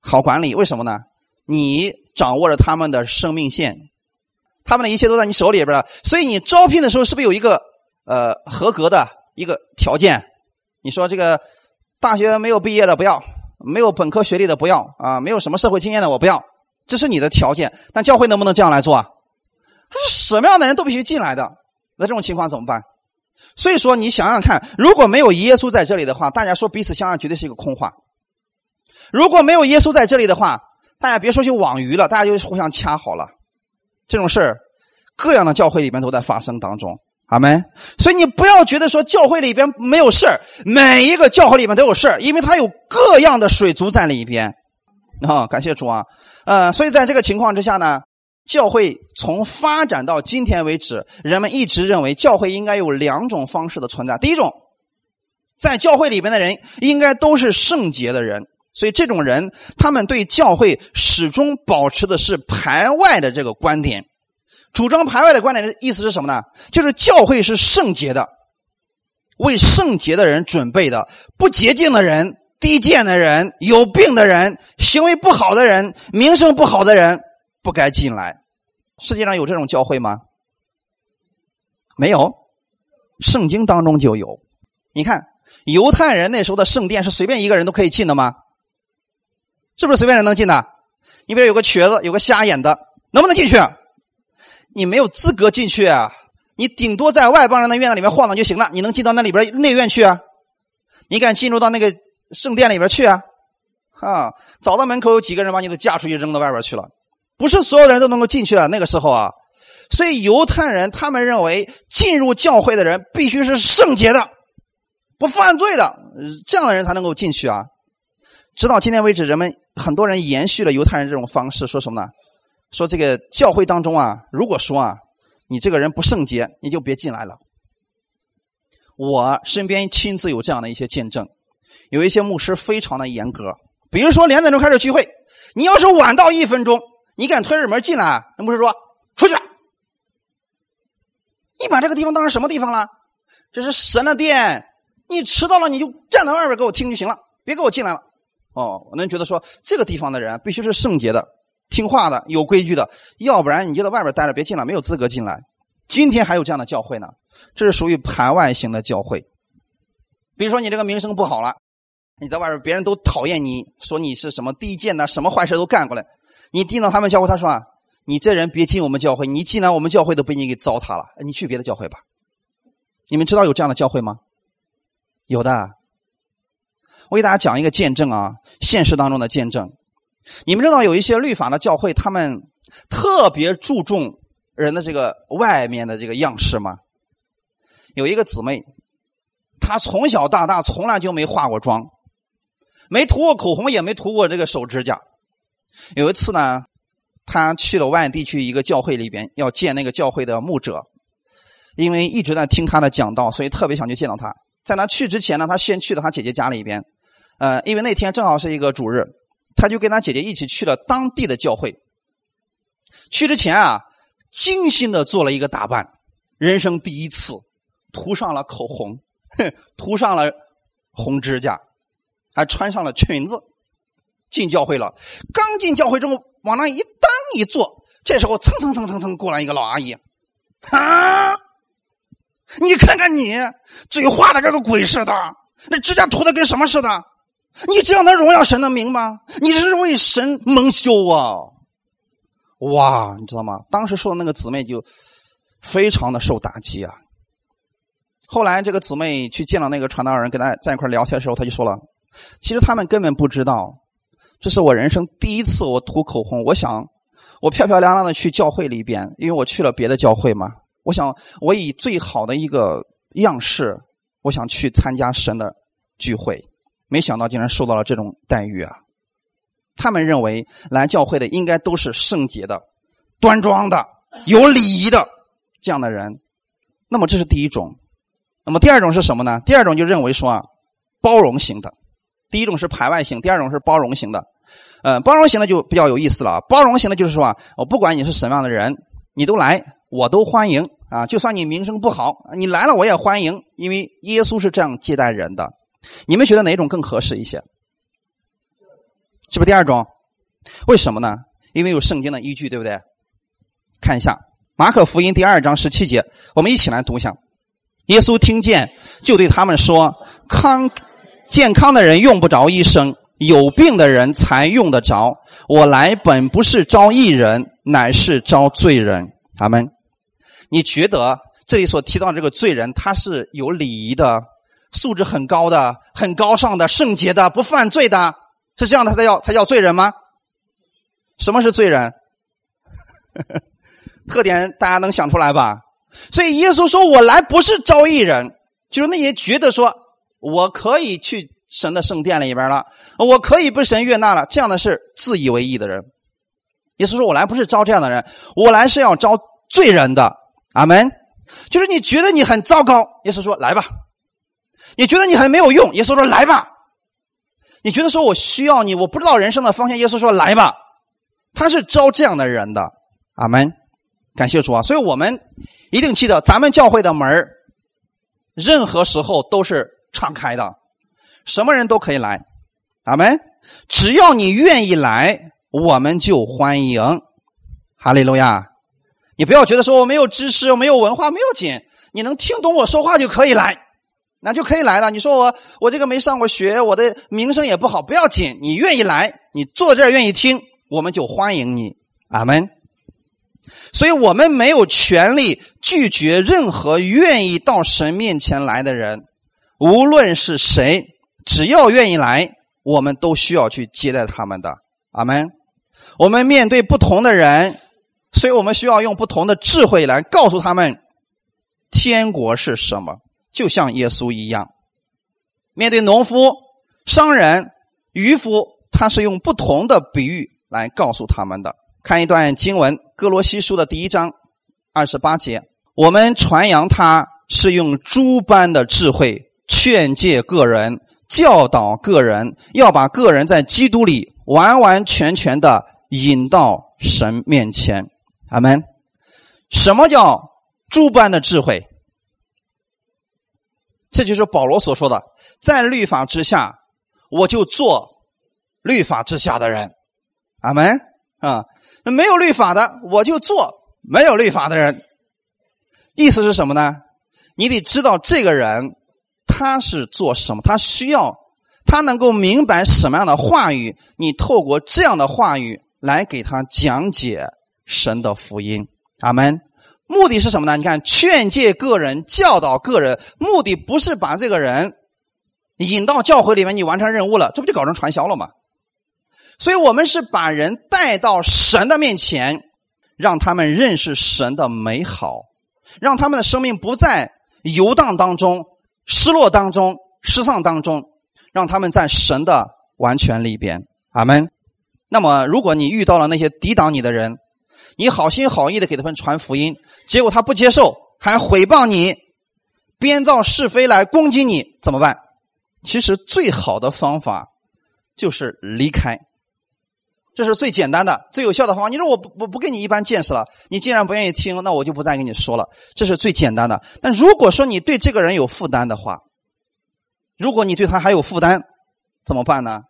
好管理，为什么呢？你掌握着他们的生命线，他们的一切都在你手里边了。所以你招聘的时候，是不是有一个呃合格的一个条件？你说这个大学没有毕业的不要。没有本科学历的不要啊，没有什么社会经验的我不要，这是你的条件。但教会能不能这样来做啊？他是什么样的人都必须进来的，那这种情况怎么办？所以说，你想想看，如果没有耶稣在这里的话，大家说彼此相爱绝对是一个空话。如果没有耶稣在这里的话，大家别说去网鱼了，大家就互相掐好了。这种事，各样的教会里面都在发生当中。阿门。所以你不要觉得说教会里边没有事，每一个教会里面都有事，因为它有各样的水族在里边。啊，感谢主啊，呃，所以在这个情况之下呢，教会从发展到今天为止，人们一直认为教会应该有两种方式的存在。第一种，在教会里边的人应该都是圣洁的人，所以这种人他们对教会始终保持的是排外的这个观点。主张排外的观点的意思是什么呢？就是教会是圣洁的，为圣洁的人准备的，不洁净的人、低贱的人、有病的人、行为不好的人、名声不好的人不该进来。世界上有这种教会吗？没有，圣经当中就有。你看，犹太人那时候的圣殿是随便一个人都可以进的吗？是不是随便人能进的？你比如有个瘸子，有个瞎眼的，能不能进去？你没有资格进去啊！你顶多在外邦人的院子里面晃荡就行了。你能进到那里边内院去啊？你敢进入到那个圣殿里边去啊？啊！找到门口有几个人把你都架出去扔到外边去了。不是所有的人都能够进去啊。那个时候啊，所以犹太人他们认为进入教会的人必须是圣洁的、不犯罪的，这样的人才能够进去啊。直到今天为止，人们很多人延续了犹太人这种方式，说什么呢？说这个教会当中啊，如果说啊，你这个人不圣洁，你就别进来了。我身边亲自有这样的一些见证，有一些牧师非常的严格，比如说两点钟开始聚会，你要是晚到一分钟，你敢推着门进来，那牧师说出去。你把这个地方当成什么地方了？这是神的殿，你迟到了你就站在外边给我听就行了，别给我进来了。哦，我能觉得说这个地方的人必须是圣洁的。听话的、有规矩的，要不然你就在外边待着，别进来，没有资格进来。今天还有这样的教会呢，这是属于排外型的教会。比如说你这个名声不好了，你在外边别人都讨厌你，说你是什么低贱的，什么坏事都干过来。你进到他们教会，他说啊，你这人别进我们教会，你进来我们教会都被你给糟蹋了，你去别的教会吧。你们知道有这样的教会吗？有的。我给大家讲一个见证啊，现实当中的见证。你们知道有一些律法的教会，他们特别注重人的这个外面的这个样式吗？有一个姊妹，她从小到大从来就没化过妆，没涂过口红，也没涂过这个手指甲。有一次呢，他去了外地去一个教会里边，要见那个教会的牧者，因为一直在听他的讲道，所以特别想去见到他。在他去之前呢，他先去了他姐姐家里边，呃，因为那天正好是一个主日。他就跟他姐姐一起去了当地的教会。去之前啊，精心的做了一个打扮，人生第一次涂上了口红，涂上了红指甲，还穿上了裙子，进教会了。刚进教会之后，往那一当一坐，这时候蹭蹭蹭蹭蹭过来一个老阿姨，啊！你看看你嘴画的跟个鬼似的，那指甲涂的跟什么似的？你这样能荣耀神的名吗？你这是为神蒙羞啊！哇，你知道吗？当时说的那个姊妹就非常的受打击啊。后来这个姊妹去见了那个传道人，跟他在一块聊天的时候，他就说了：“其实他们根本不知道，这是我人生第一次我涂口红。我想我漂漂亮亮的去教会里边，因为我去了别的教会嘛。我想我以最好的一个样式，我想去参加神的聚会。”没想到竟然受到了这种待遇啊！他们认为来教会的应该都是圣洁的、端庄的、有礼仪的这样的人。那么这是第一种。那么第二种是什么呢？第二种就认为说啊，包容型的。第一种是排外型，第二种是包容型的。呃，包容型的就比较有意思了。包容型的就是说啊，我不管你是什么样的人，你都来，我都欢迎啊。就算你名声不好，你来了我也欢迎，因为耶稣是这样接待人的。你们觉得哪种更合适一些？是不是第二种？为什么呢？因为有圣经的依据，对不对？看一下《马可福音》第二章十七节，我们一起来读一下。耶稣听见，就对他们说：“康健康的人用不着医生，有病的人才用得着。我来本不是招义人，乃是招罪人。”他们，你觉得这里所提到这个罪人，他是有礼仪的？素质很高的、很高尚的、圣洁的、不犯罪的，是这样的，他才叫才叫罪人吗？什么是罪人？特点大家能想出来吧？所以耶稣说：“我来不是招义人，就是那些觉得说我可以去神的圣殿里边了，我可以被神悦纳了，这样的是自以为义的人。”耶稣说：“我来不是招这样的人，我来是要招罪人的。”阿门。就是你觉得你很糟糕，耶稣说：“来吧。”你觉得你很没有用？耶稣说：“来吧。”你觉得说我需要你，我不知道人生的方向。耶稣说：“来吧。”他是招这样的人的。阿门。感谢主啊！所以我们一定记得，咱们教会的门任何时候都是敞开的，什么人都可以来。阿门。只要你愿意来，我们就欢迎。哈利路亚！你不要觉得说我没有知识、我没有文化没有紧，你能听懂我说话就可以来。那就可以来了。你说我我这个没上过学，我的名声也不好，不要紧。你愿意来，你坐这儿愿意听，我们就欢迎你。阿门。所以我们没有权利拒绝任何愿意到神面前来的人，无论是谁，只要愿意来，我们都需要去接待他们的。阿门。我们面对不同的人，所以我们需要用不同的智慧来告诉他们，天国是什么。就像耶稣一样，面对农夫、商人、渔夫，他是用不同的比喻来告诉他们的。看一段经文，《哥罗西书》的第一章二十八节：我们传扬他是用诸般的智慧劝诫个人、教导个人，要把个人在基督里完完全全的引到神面前。阿门。什么叫诸般的智慧？这就是保罗所说的，在律法之下，我就做律法之下的人。阿门啊！没有律法的，我就做没有律法的人。意思是什么呢？你得知道这个人他是做什么，他需要他能够明白什么样的话语，你透过这样的话语来给他讲解神的福音。阿门。目的是什么呢？你看，劝诫个人、教导个人，目的不是把这个人引到教会里面，你完成任务了，这不就搞成传销了吗？所以我们是把人带到神的面前，让他们认识神的美好，让他们的生命不在游荡当中、失落当中、失丧当中，让他们在神的完全里边。阿门。那么，如果你遇到了那些抵挡你的人，你好心好意的给他们传福音，结果他不接受，还诽谤你，编造是非来攻击你，怎么办？其实最好的方法就是离开，这是最简单的、最有效的方法。你说我我不跟你一般见识了，你既然不愿意听，那我就不再跟你说了。这是最简单的。但如果说你对这个人有负担的话，如果你对他还有负担，怎么办呢？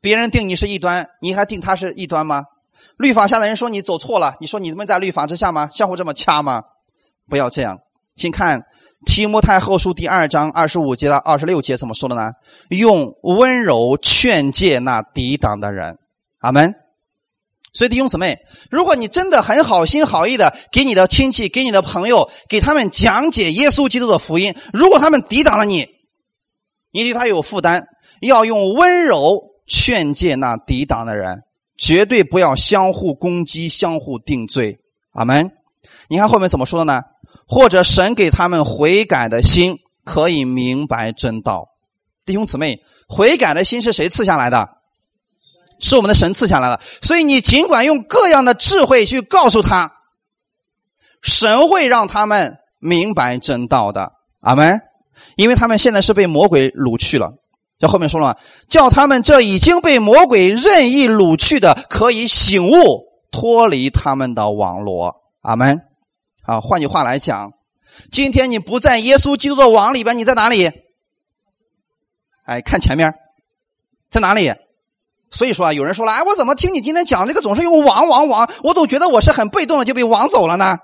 别人定你是异端，你还定他是异端吗？律法下的人说你走错了，你说你们在律法之下吗？相互这么掐吗？不要这样。请看提摩太后书第二章二十五节到二十六节怎么说的呢？用温柔劝诫那抵挡的人。阿门。所以弟兄姊妹，如果你真的很好心好意的给你的亲戚、给你的朋友、给他们讲解耶稣基督的福音，如果他们抵挡了你，你对他有负担，要用温柔劝诫那抵挡的人，绝对不要相互攻击、相互定罪。阿门。你看后面怎么说的呢？或者神给他们悔改的心，可以明白真道。弟兄姊妹，悔改的心是谁赐下来的？是我们的神赐下来的，所以你尽管用各样的智慧去告诉他，神会让他们明白真道的。阿门。因为他们现在是被魔鬼掳去了，这后面说了，叫他们这已经被魔鬼任意掳去的，可以醒悟，脱离他们的网络。阿门。啊，换句话来讲，今天你不在耶稣基督的网里边，你在哪里？哎，看前面，在哪里？所以说啊，有人说了，哎，我怎么听你今天讲这个总是用网网网，我总觉得我是很被动的就被网走了呢？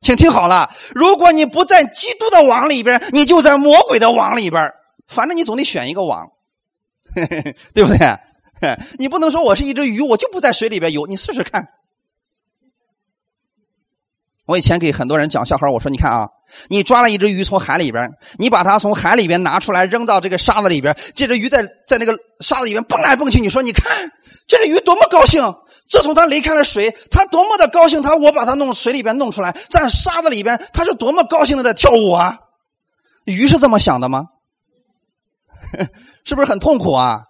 请听好了，如果你不在基督的网里边，你就在魔鬼的网里边，反正你总得选一个网，对不对？你不能说我是一只鱼，我就不在水里边游，你试试看。我以前给很多人讲笑话，我说：“你看啊，你抓了一只鱼从海里边，你把它从海里边拿出来扔到这个沙子里边，这只鱼在在那个沙子里边蹦来蹦去。你说，你看这只鱼多么高兴！自从它离开了水，它多么的高兴！它我把它弄水里边弄出来，在沙子里边，它是多么高兴的在跳舞啊！鱼是这么想的吗？是不是很痛苦啊？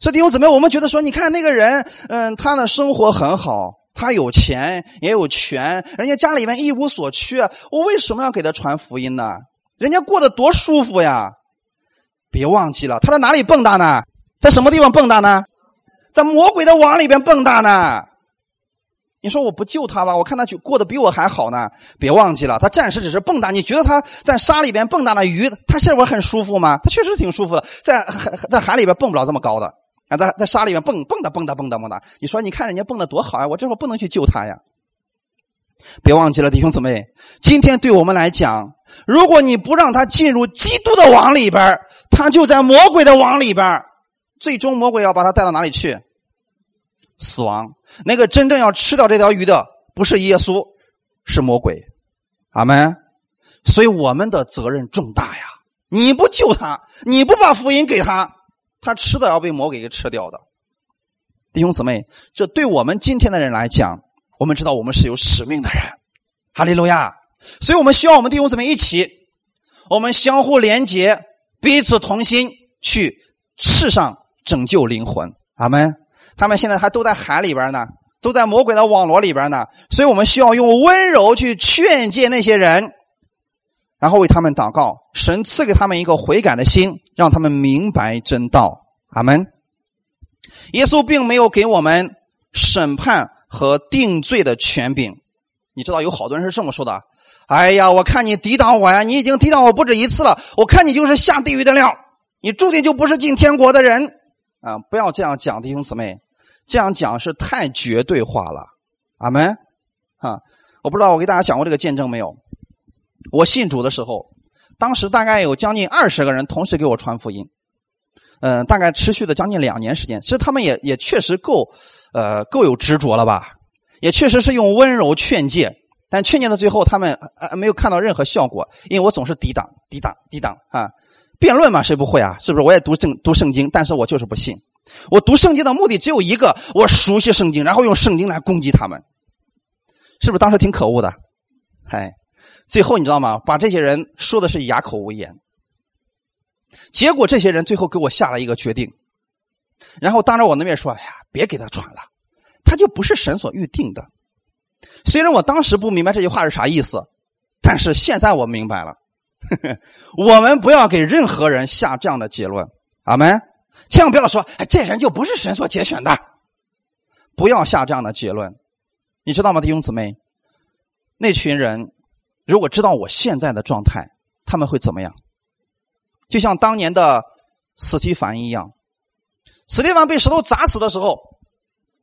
所以弟兄姊妹，我们觉得说，你看那个人，嗯，他的生活很好。”他有钱也有权，人家家里面一无所缺，我为什么要给他传福音呢？人家过得多舒服呀！别忘记了，他在哪里蹦跶呢？在什么地方蹦跶呢？在魔鬼的网里边蹦跶呢。你说我不救他吧？我看他就过得比我还好呢。别忘记了，他暂时只是蹦跶。你觉得他在沙里边蹦跶的鱼，他是不是很舒服吗？他确实挺舒服的，在海在海里边蹦不了这么高的。啊，在在沙里面蹦蹦的蹦的蹦的蹦的，你说你看人家蹦的多好啊！我这会儿不能去救他呀。别忘记了，弟兄姊妹，今天对我们来讲，如果你不让他进入基督的网里边，他就在魔鬼的网里边，最终魔鬼要把他带到哪里去？死亡。那个真正要吃掉这条鱼的，不是耶稣，是魔鬼。阿门。所以我们的责任重大呀！你不救他，你不把福音给他。他迟早要被魔鬼给吃掉的，弟兄姊妹，这对我们今天的人来讲，我们知道我们是有使命的人，哈利路亚！所以我们需要我们弟兄姊妹一起，我们相互连结，彼此同心，去世上拯救灵魂。阿门！他们现在还都在海里边呢，都在魔鬼的网络里边呢，所以我们需要用温柔去劝诫那些人。然后为他们祷告，神赐给他们一个悔改的心，让他们明白真道。阿门。耶稣并没有给我们审判和定罪的权柄。你知道有好多人是这么说的：“哎呀，我看你抵挡我呀，你已经抵挡我不止一次了。我看你就是下地狱的料，你注定就不是进天国的人。”啊，不要这样讲，弟兄姊妹，这样讲是太绝对化了。阿门。啊，我不知道我给大家讲过这个见证没有。我信主的时候，当时大概有将近二十个人同时给我传福音，嗯，大概持续了将近两年时间。其实他们也也确实够，呃，够有执着了吧？也确实是用温柔劝诫，但劝诫到最后，他们呃没有看到任何效果，因为我总是抵挡、抵挡、抵挡啊！辩论嘛，谁不会啊？是不是？我也读圣读圣经，但是我就是不信。我读圣经的目的只有一个，我熟悉圣经，然后用圣经来攻击他们，是不是？当时挺可恶的，哎。最后你知道吗？把这些人说的是哑口无言。结果这些人最后给我下了一个决定，然后当着我的面说：“哎呀，别给他传了，他就不是神所预定的。”虽然我当时不明白这句话是啥意思，但是现在我明白了。我们不要给任何人下这样的结论，阿门！千万不要说：“哎，这人就不是神所拣选的。”不要下这样的结论，你知道吗，弟兄姊妹？那群人。如果知道我现在的状态，他们会怎么样？就像当年的斯蒂凡一样，斯蒂凡被石头砸死的时候，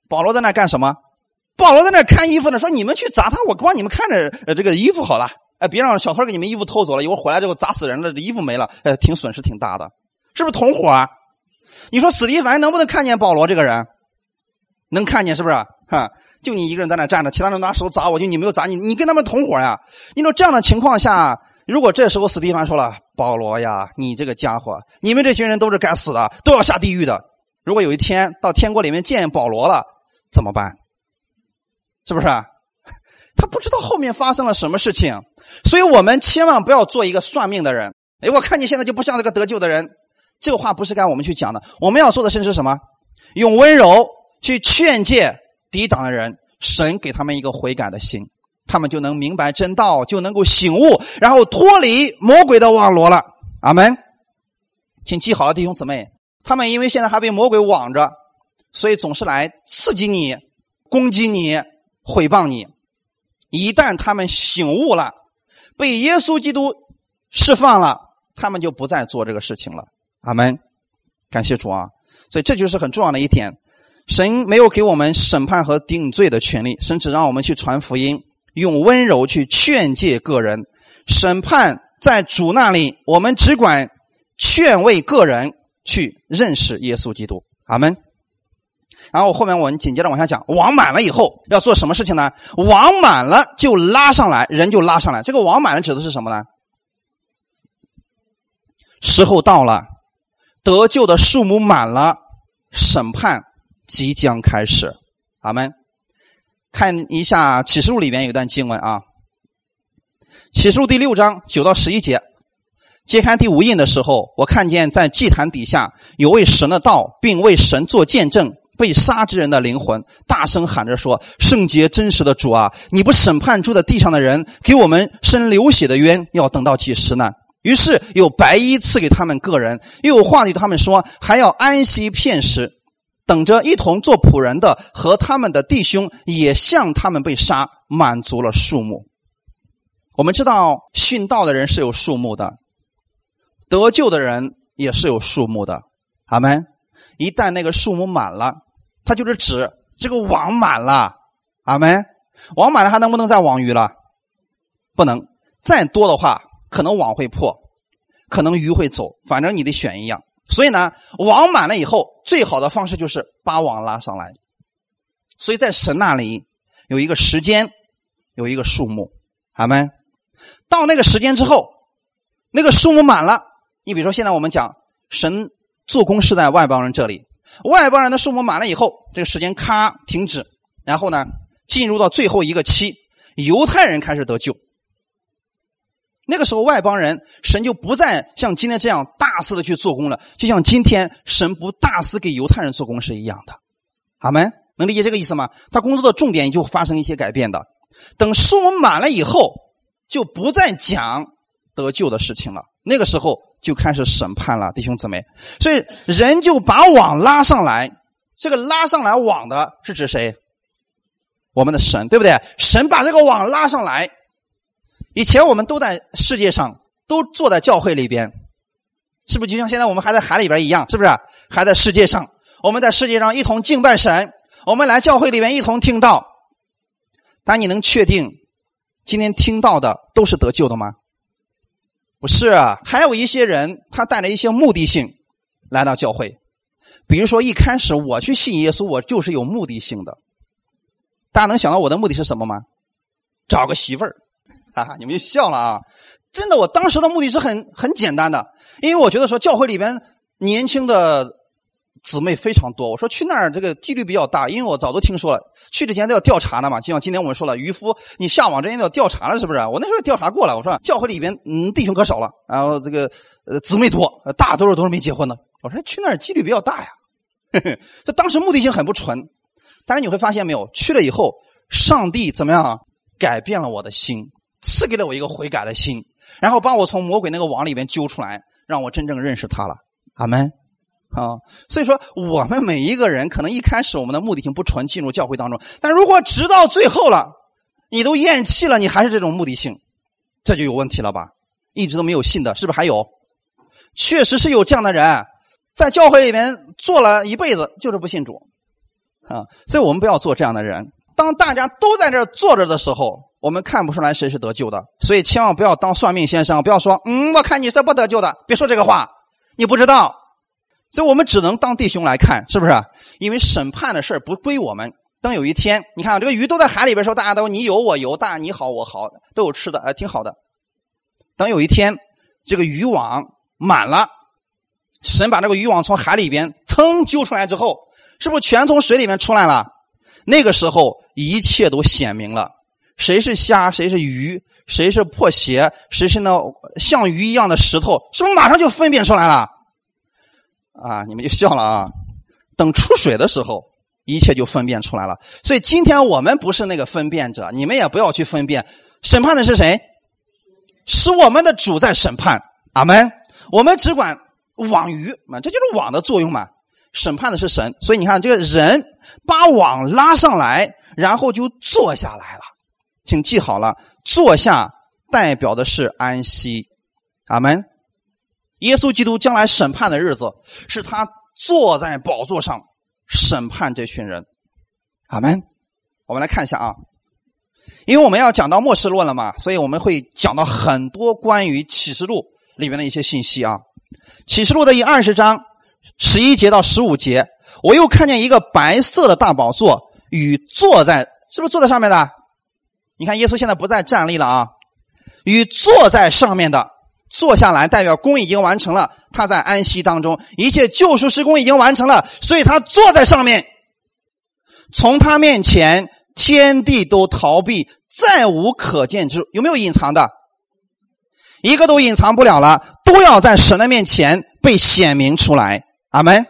保罗在那干什么？保罗在那看衣服呢，说你们去砸他，我帮你们看着呃这个衣服好了。哎，别让小偷给你们衣服偷走了，一会儿回来之后砸死人了，这衣服没了，呃，挺损失挺大的，是不是同伙啊？你说史蒂凡能不能看见保罗这个人？能看见是不是？哈，就你一个人在那站着，其他人拿石头砸我，就你没有砸你，你跟他们同伙呀？你说这样的情况下，如果这时候史蒂凡说了：“保罗呀，你这个家伙，你们这群人都是该死的，都要下地狱的。”如果有一天到天国里面见保罗了，怎么办？是不是？他不知道后面发生了什么事情，所以我们千万不要做一个算命的人。哎，我看你现在就不像这个得救的人，这个话不是该我们去讲的。我们要做的事是什么？用温柔去劝诫抵挡的人，神给他们一个悔改的心，他们就能明白真道，就能够醒悟，然后脱离魔鬼的网罗了。阿门。请记好了，弟兄姊妹，他们因为现在还被魔鬼网着，所以总是来刺激你、攻击你、毁谤你。一旦他们醒悟了，被耶稣基督释放了，他们就不再做这个事情了。阿门，感谢主啊！所以这就是很重要的一点。神没有给我们审判和定罪的权利，神只让我们去传福音，用温柔去劝诫个人。审判在主那里，我们只管劝慰个人去认识耶稣基督。阿门。然后后面我们紧接着往下讲，网满了以后要做什么事情呢？网满了就拉上来，人就拉上来。这个网满了指的是什么呢？时候到了，得救的数目满了，审判即将开始。阿门。看一下启示录里边有一段经文啊，启示录第六章九到十一节，揭开第五印的时候，我看见在祭坛底下有位神的道，并为神做见证。被杀之人的灵魂大声喊着说：“圣洁真实的主啊，你不审判住在地上的人，给我们伸流血的冤，要等到几时呢？”于是有白衣赐给他们个人，又有话对他们说：“还要安息片时，等着一同做仆人的和他们的弟兄也像他们被杀，满足了数目。”我们知道殉道的人是有数目的，得救的人也是有数目的。阿门。一旦那个数目满了。它就是指这个网满了，阿门。网满了还能不能再网鱼了？不能，再多的话可能网会破，可能鱼会走，反正你得选一样。所以呢，网满了以后，最好的方式就是把网拉上来。所以在神那里有一个时间，有一个数目，阿门。到那个时间之后，那个数目满了，你比如说现在我们讲神做工是在外邦人这里。外邦人的数目满了以后，这个时间咔停止，然后呢，进入到最后一个期，犹太人开始得救。那个时候，外邦人神就不再像今天这样大肆的去做工了，就像今天神不大肆给犹太人做工是一样的。阿门，能理解这个意思吗？他工作的重点就发生一些改变的。等数目满了以后，就不再讲得救的事情了。那个时候。就开始审判了，弟兄姊妹，所以人就把网拉上来。这个拉上来网的是指谁？我们的神，对不对？神把这个网拉上来。以前我们都在世界上，都坐在教会里边，是不是就像现在我们还在海里边一样？是不是还在世界上？我们在世界上一同敬拜神，我们来教会里边一同听到。但你能确定今天听到的都是得救的吗？不是啊，还有一些人，他带着一些目的性来到教会。比如说，一开始我去信耶稣，我就是有目的性的。大家能想到我的目的是什么吗？找个媳妇儿，哈哈，你们就笑了啊！真的，我当时的目的是很很简单的，因为我觉得说教会里边年轻的。姊妹非常多，我说去那儿这个几率比较大，因为我早都听说了，去之前都要调查的嘛。就像今天我们说了，渔夫你下网之前都要调查了，是不是？我那时候调查过了，我说教会里边嗯弟兄可少了，然后这个呃姊妹多，大多数都是没结婚的。我说去那儿几率比较大呀。这当时目的性很不纯，但是你会发现没有，去了以后，上帝怎么样改变了我的心，赐给了我一个悔改的心，然后把我从魔鬼那个网里边揪出来，让我真正认识他了。阿门。啊，所以说我们每一个人可能一开始我们的目的性不纯，进入教会当中，但如果直到最后了，你都厌弃了，你还是这种目的性，这就有问题了吧？一直都没有信的，是不是还有？确实是有这样的人，在教会里面做了一辈子，就是不信主啊。所以我们不要做这样的人。当大家都在这坐着的时候，我们看不出来谁是得救的。所以千万不要当算命先生，不要说“嗯，我看你是不得救的”，别说这个话，你不知道。所以我们只能当弟兄来看，是不是？因为审判的事不归我们。等有一天，你看这个鱼都在海里边时候，大家都你游我游，大家你好我好，都有吃的，哎，挺好的。等有一天，这个渔网满了，神把这个渔网从海里边噌揪出来之后，是不是全从水里面出来了？那个时候，一切都显明了，谁是虾，谁是鱼，谁是破鞋，谁是那像鱼一样的石头，是不是马上就分辨出来了？啊，你们就笑了啊！等出水的时候。一切就分辨出来了，所以今天我们不是那个分辨者，你们也不要去分辨。审判的是谁？是我们的主在审判。阿门。我们只管网鱼嘛，这就是网的作用嘛。审判的是神，所以你看，这个人把网拉上来，然后就坐下来了。请记好了，坐下代表的是安息。阿门。耶稣基督将来审判的日子，是他坐在宝座上。审判这群人，阿门。我们来看一下啊，因为我们要讲到末世论了嘛，所以我们会讲到很多关于启示录里面的一些信息啊。启示录的第二十章十一节到十五节，我又看见一个白色的大宝座与坐在，是不是坐在上面的？你看耶稣现在不再站立了啊，与坐在上面的。坐下来，代表功已经完成了。他在安息当中，一切救赎施工已经完成了，所以他坐在上面。从他面前，天地都逃避，再无可见之处。有没有隐藏的？一个都隐藏不了了，都要在神的面前被显明出来。阿门。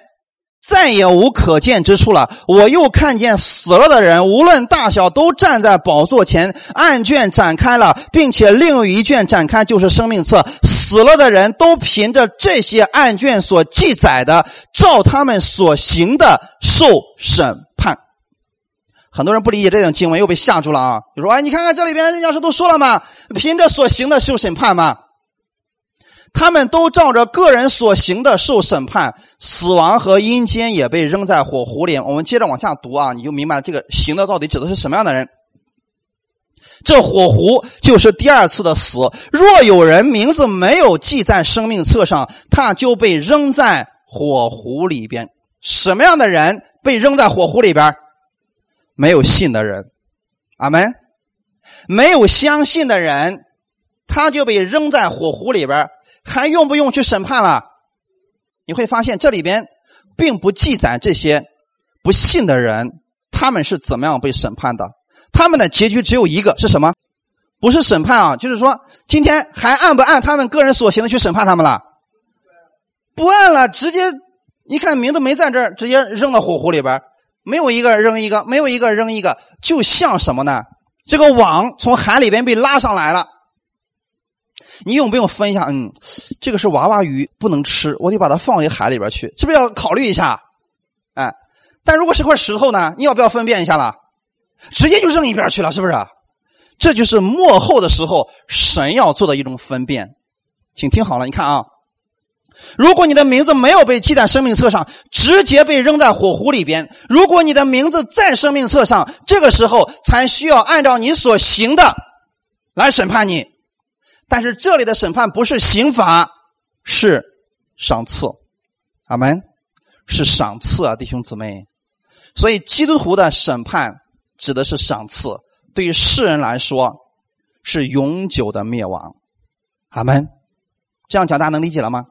再也无可见之处了。我又看见死了的人，无论大小，都站在宝座前。案卷展开了，并且另有一卷展开，就是生命册。死了的人都凭着这些案卷所记载的，照他们所行的受审判。很多人不理解这种经文，又被吓住了啊！就说：“哎，你看看这里边，要是都说了嘛，凭着所行的受审判嘛。”他们都照着个人所行的受审判，死亡和阴间也被扔在火湖里。我们接着往下读啊，你就明白这个行的到底指的是什么样的人。这火湖就是第二次的死。若有人名字没有记在生命册上，他就被扔在火湖里边。什么样的人被扔在火湖里边？没有信的人，阿门。没有相信的人，他就被扔在火湖里边。还用不用去审判了？你会发现这里边并不记载这些不信的人他们是怎么样被审判的。他们的结局只有一个是什么？不是审判啊，就是说今天还按不按他们个人所行的去审判他们了？不按了，直接一看名字没在这儿，直接扔到火湖里边。没有一个扔一个，没有一个扔一个，就像什么呢？这个网从海里边被拉上来了。你用不用分一下？嗯，这个是娃娃鱼，不能吃，我得把它放回海里边去，是不是要考虑一下？哎，但如果是块石头呢？你要不要分辨一下了？直接就扔一边去了，是不是？这就是幕后的时候神要做的一种分辨。请听好了，你看啊，如果你的名字没有被记在生命册上，直接被扔在火湖里边；如果你的名字在生命册上，这个时候才需要按照你所行的来审判你。但是这里的审判不是刑罚，是赏赐，阿门，是赏赐啊，弟兄姊妹。所以基督徒的审判指的是赏赐，对于世人来说是永久的灭亡，阿门。这样讲大家能理解了吗？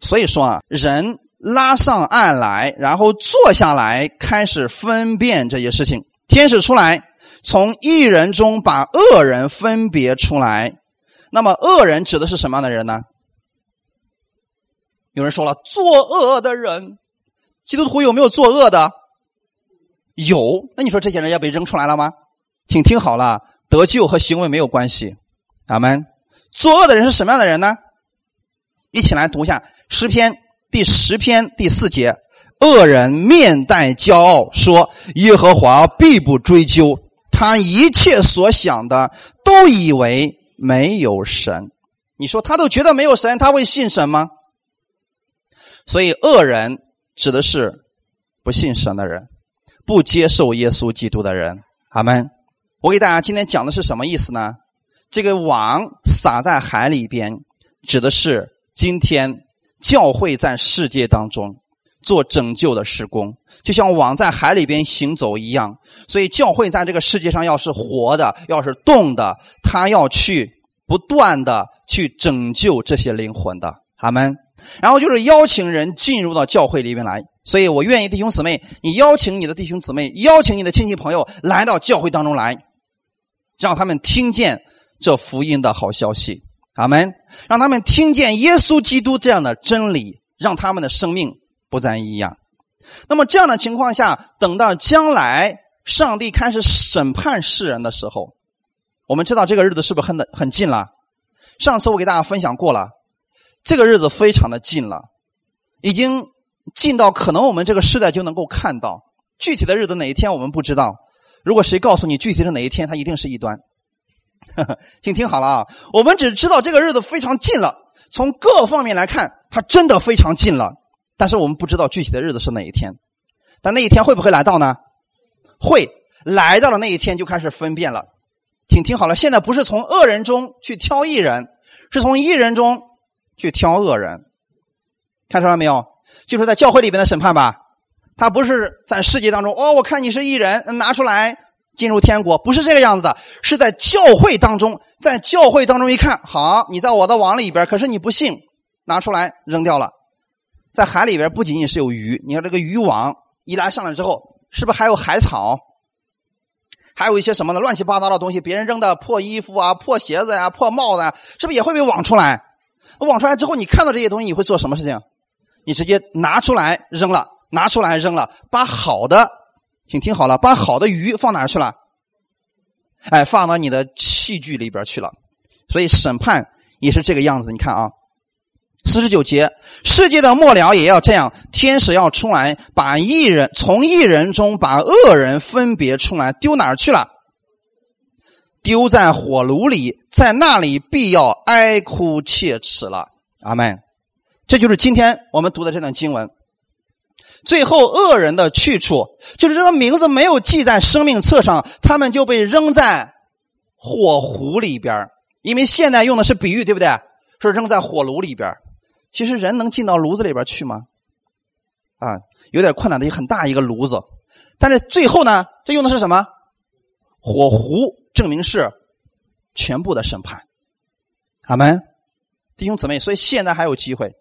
所以说啊，人拉上岸来，然后坐下来开始分辨这些事情。天使出来，从一人中把恶人分别出来。那么恶人指的是什么样的人呢？有人说了，作恶的人，基督徒有没有作恶的？有。那你说这些人要被扔出来了吗？请听好了，得救和行为没有关系。阿门。作恶的人是什么样的人呢？一起来读一下诗篇第十篇第四节：恶人面带骄傲，说耶和华必不追究他一切所想的，都以为。没有神，你说他都觉得没有神，他会信神吗？所以恶人指的是不信神的人，不接受耶稣基督的人。阿门。我给大家今天讲的是什么意思呢？这个网撒在海里边，指的是今天教会在世界当中做拯救的施工，就像网在海里边行走一样。所以教会在这个世界上要是活的，要是动的，他要去不断的去拯救这些灵魂的。阿门。然后就是邀请人进入到教会里面来。所以我愿意弟兄姊妹，你邀请你的弟兄姊妹，邀请你的亲戚朋友来到教会当中来。让他们听见这福音的好消息，阿门！让他们听见耶稣基督这样的真理，让他们的生命不再一样。那么这样的情况下，等到将来上帝开始审判世人的时候，我们知道这个日子是不是很的很近了？上次我给大家分享过了，这个日子非常的近了，已经近到可能我们这个时代就能够看到具体的日子哪一天我们不知道。如果谁告诉你具体是哪一天，他一定是异端。请听好了啊，我们只知道这个日子非常近了，从各方面来看，它真的非常近了。但是我们不知道具体的日子是哪一天，但那一天会不会来到呢？会来到了那一天就开始分辨了。请听好了，现在不是从恶人中去挑一人，是从一人中去挑恶人。看出来没有？就是在教会里边的审判吧。他不是在世界当中哦，我看你是艺人，拿出来进入天国，不是这个样子的，是在教会当中，在教会当中一看，好，你在我的网里边，可是你不信，拿出来扔掉了。在海里边不仅仅是有鱼，你看这个渔网一拉上来之后，是不是还有海草？还有一些什么的乱七八糟的东西，别人扔的破衣服啊、破鞋子呀、破帽子啊，是不是也会被网出来？网出来之后，你看到这些东西，你会做什么事情？你直接拿出来扔了。拿出来扔了，把好的，请听好了，把好的鱼放哪儿去了？哎，放到你的器具里边去了。所以审判也是这个样子。你看啊，四十九节，世界的末了也要这样，天使要出来，把一人从一人中把恶人分别出来，丢哪儿去了？丢在火炉里，在那里必要哀哭切齿了。阿门。这就是今天我们读的这段经文。最后，恶人的去处就是这个名字没有记在生命册上，他们就被扔在火湖里边因为现在用的是比喻，对不对？说扔在火炉里边其实人能进到炉子里边去吗？啊，有点困难的，很大一个炉子。但是最后呢，这用的是什么？火湖，证明是全部的审判。阿门，弟兄姊妹，所以现在还有机会。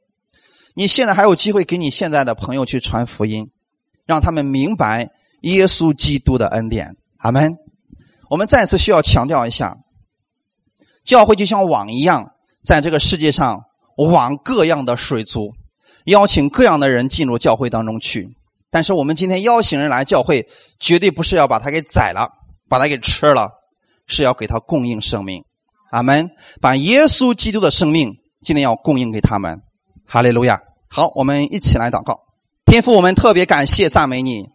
你现在还有机会给你现在的朋友去传福音，让他们明白耶稣基督的恩典。阿门。我们再次需要强调一下，教会就像网一样，在这个世界上网各样的水族，邀请各样的人进入教会当中去。但是我们今天邀请人来教会，绝对不是要把他给宰了，把他给吃了，是要给他供应生命。阿门。把耶稣基督的生命今天要供应给他们。哈利路亚！好，我们一起来祷告。天父，我们特别感谢赞美你，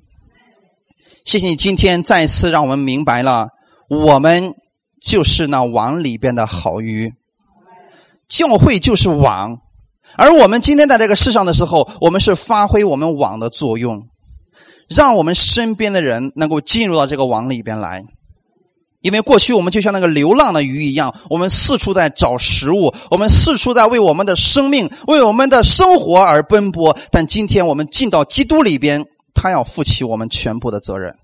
谢谢你今天再次让我们明白了，我们就是那网里边的好鱼，教会就是网，而我们今天在这个世上的时候，我们是发挥我们网的作用，让我们身边的人能够进入到这个网里边来。因为过去我们就像那个流浪的鱼一样，我们四处在找食物，我们四处在为我们的生命、为我们的生活而奔波。但今天我们进到基督里边，他要负起我们全部的责任。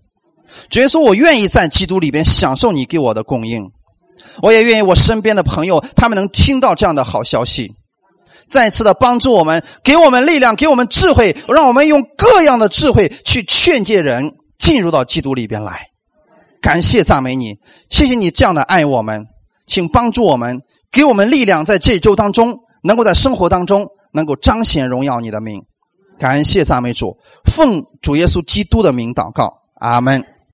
主耶稣，我愿意在基督里边享受你给我的供应，我也愿意我身边的朋友他们能听到这样的好消息，再次的帮助我们，给我们力量，给我们智慧，让我们用各样的智慧去劝诫人进入到基督里边来。感谢赞美你，谢谢你这样的爱我们，请帮助我们，给我们力量，在这周当中，能够在生活当中能够彰显荣耀你的名。感谢赞美主，奉主耶稣基督的名祷告，阿门。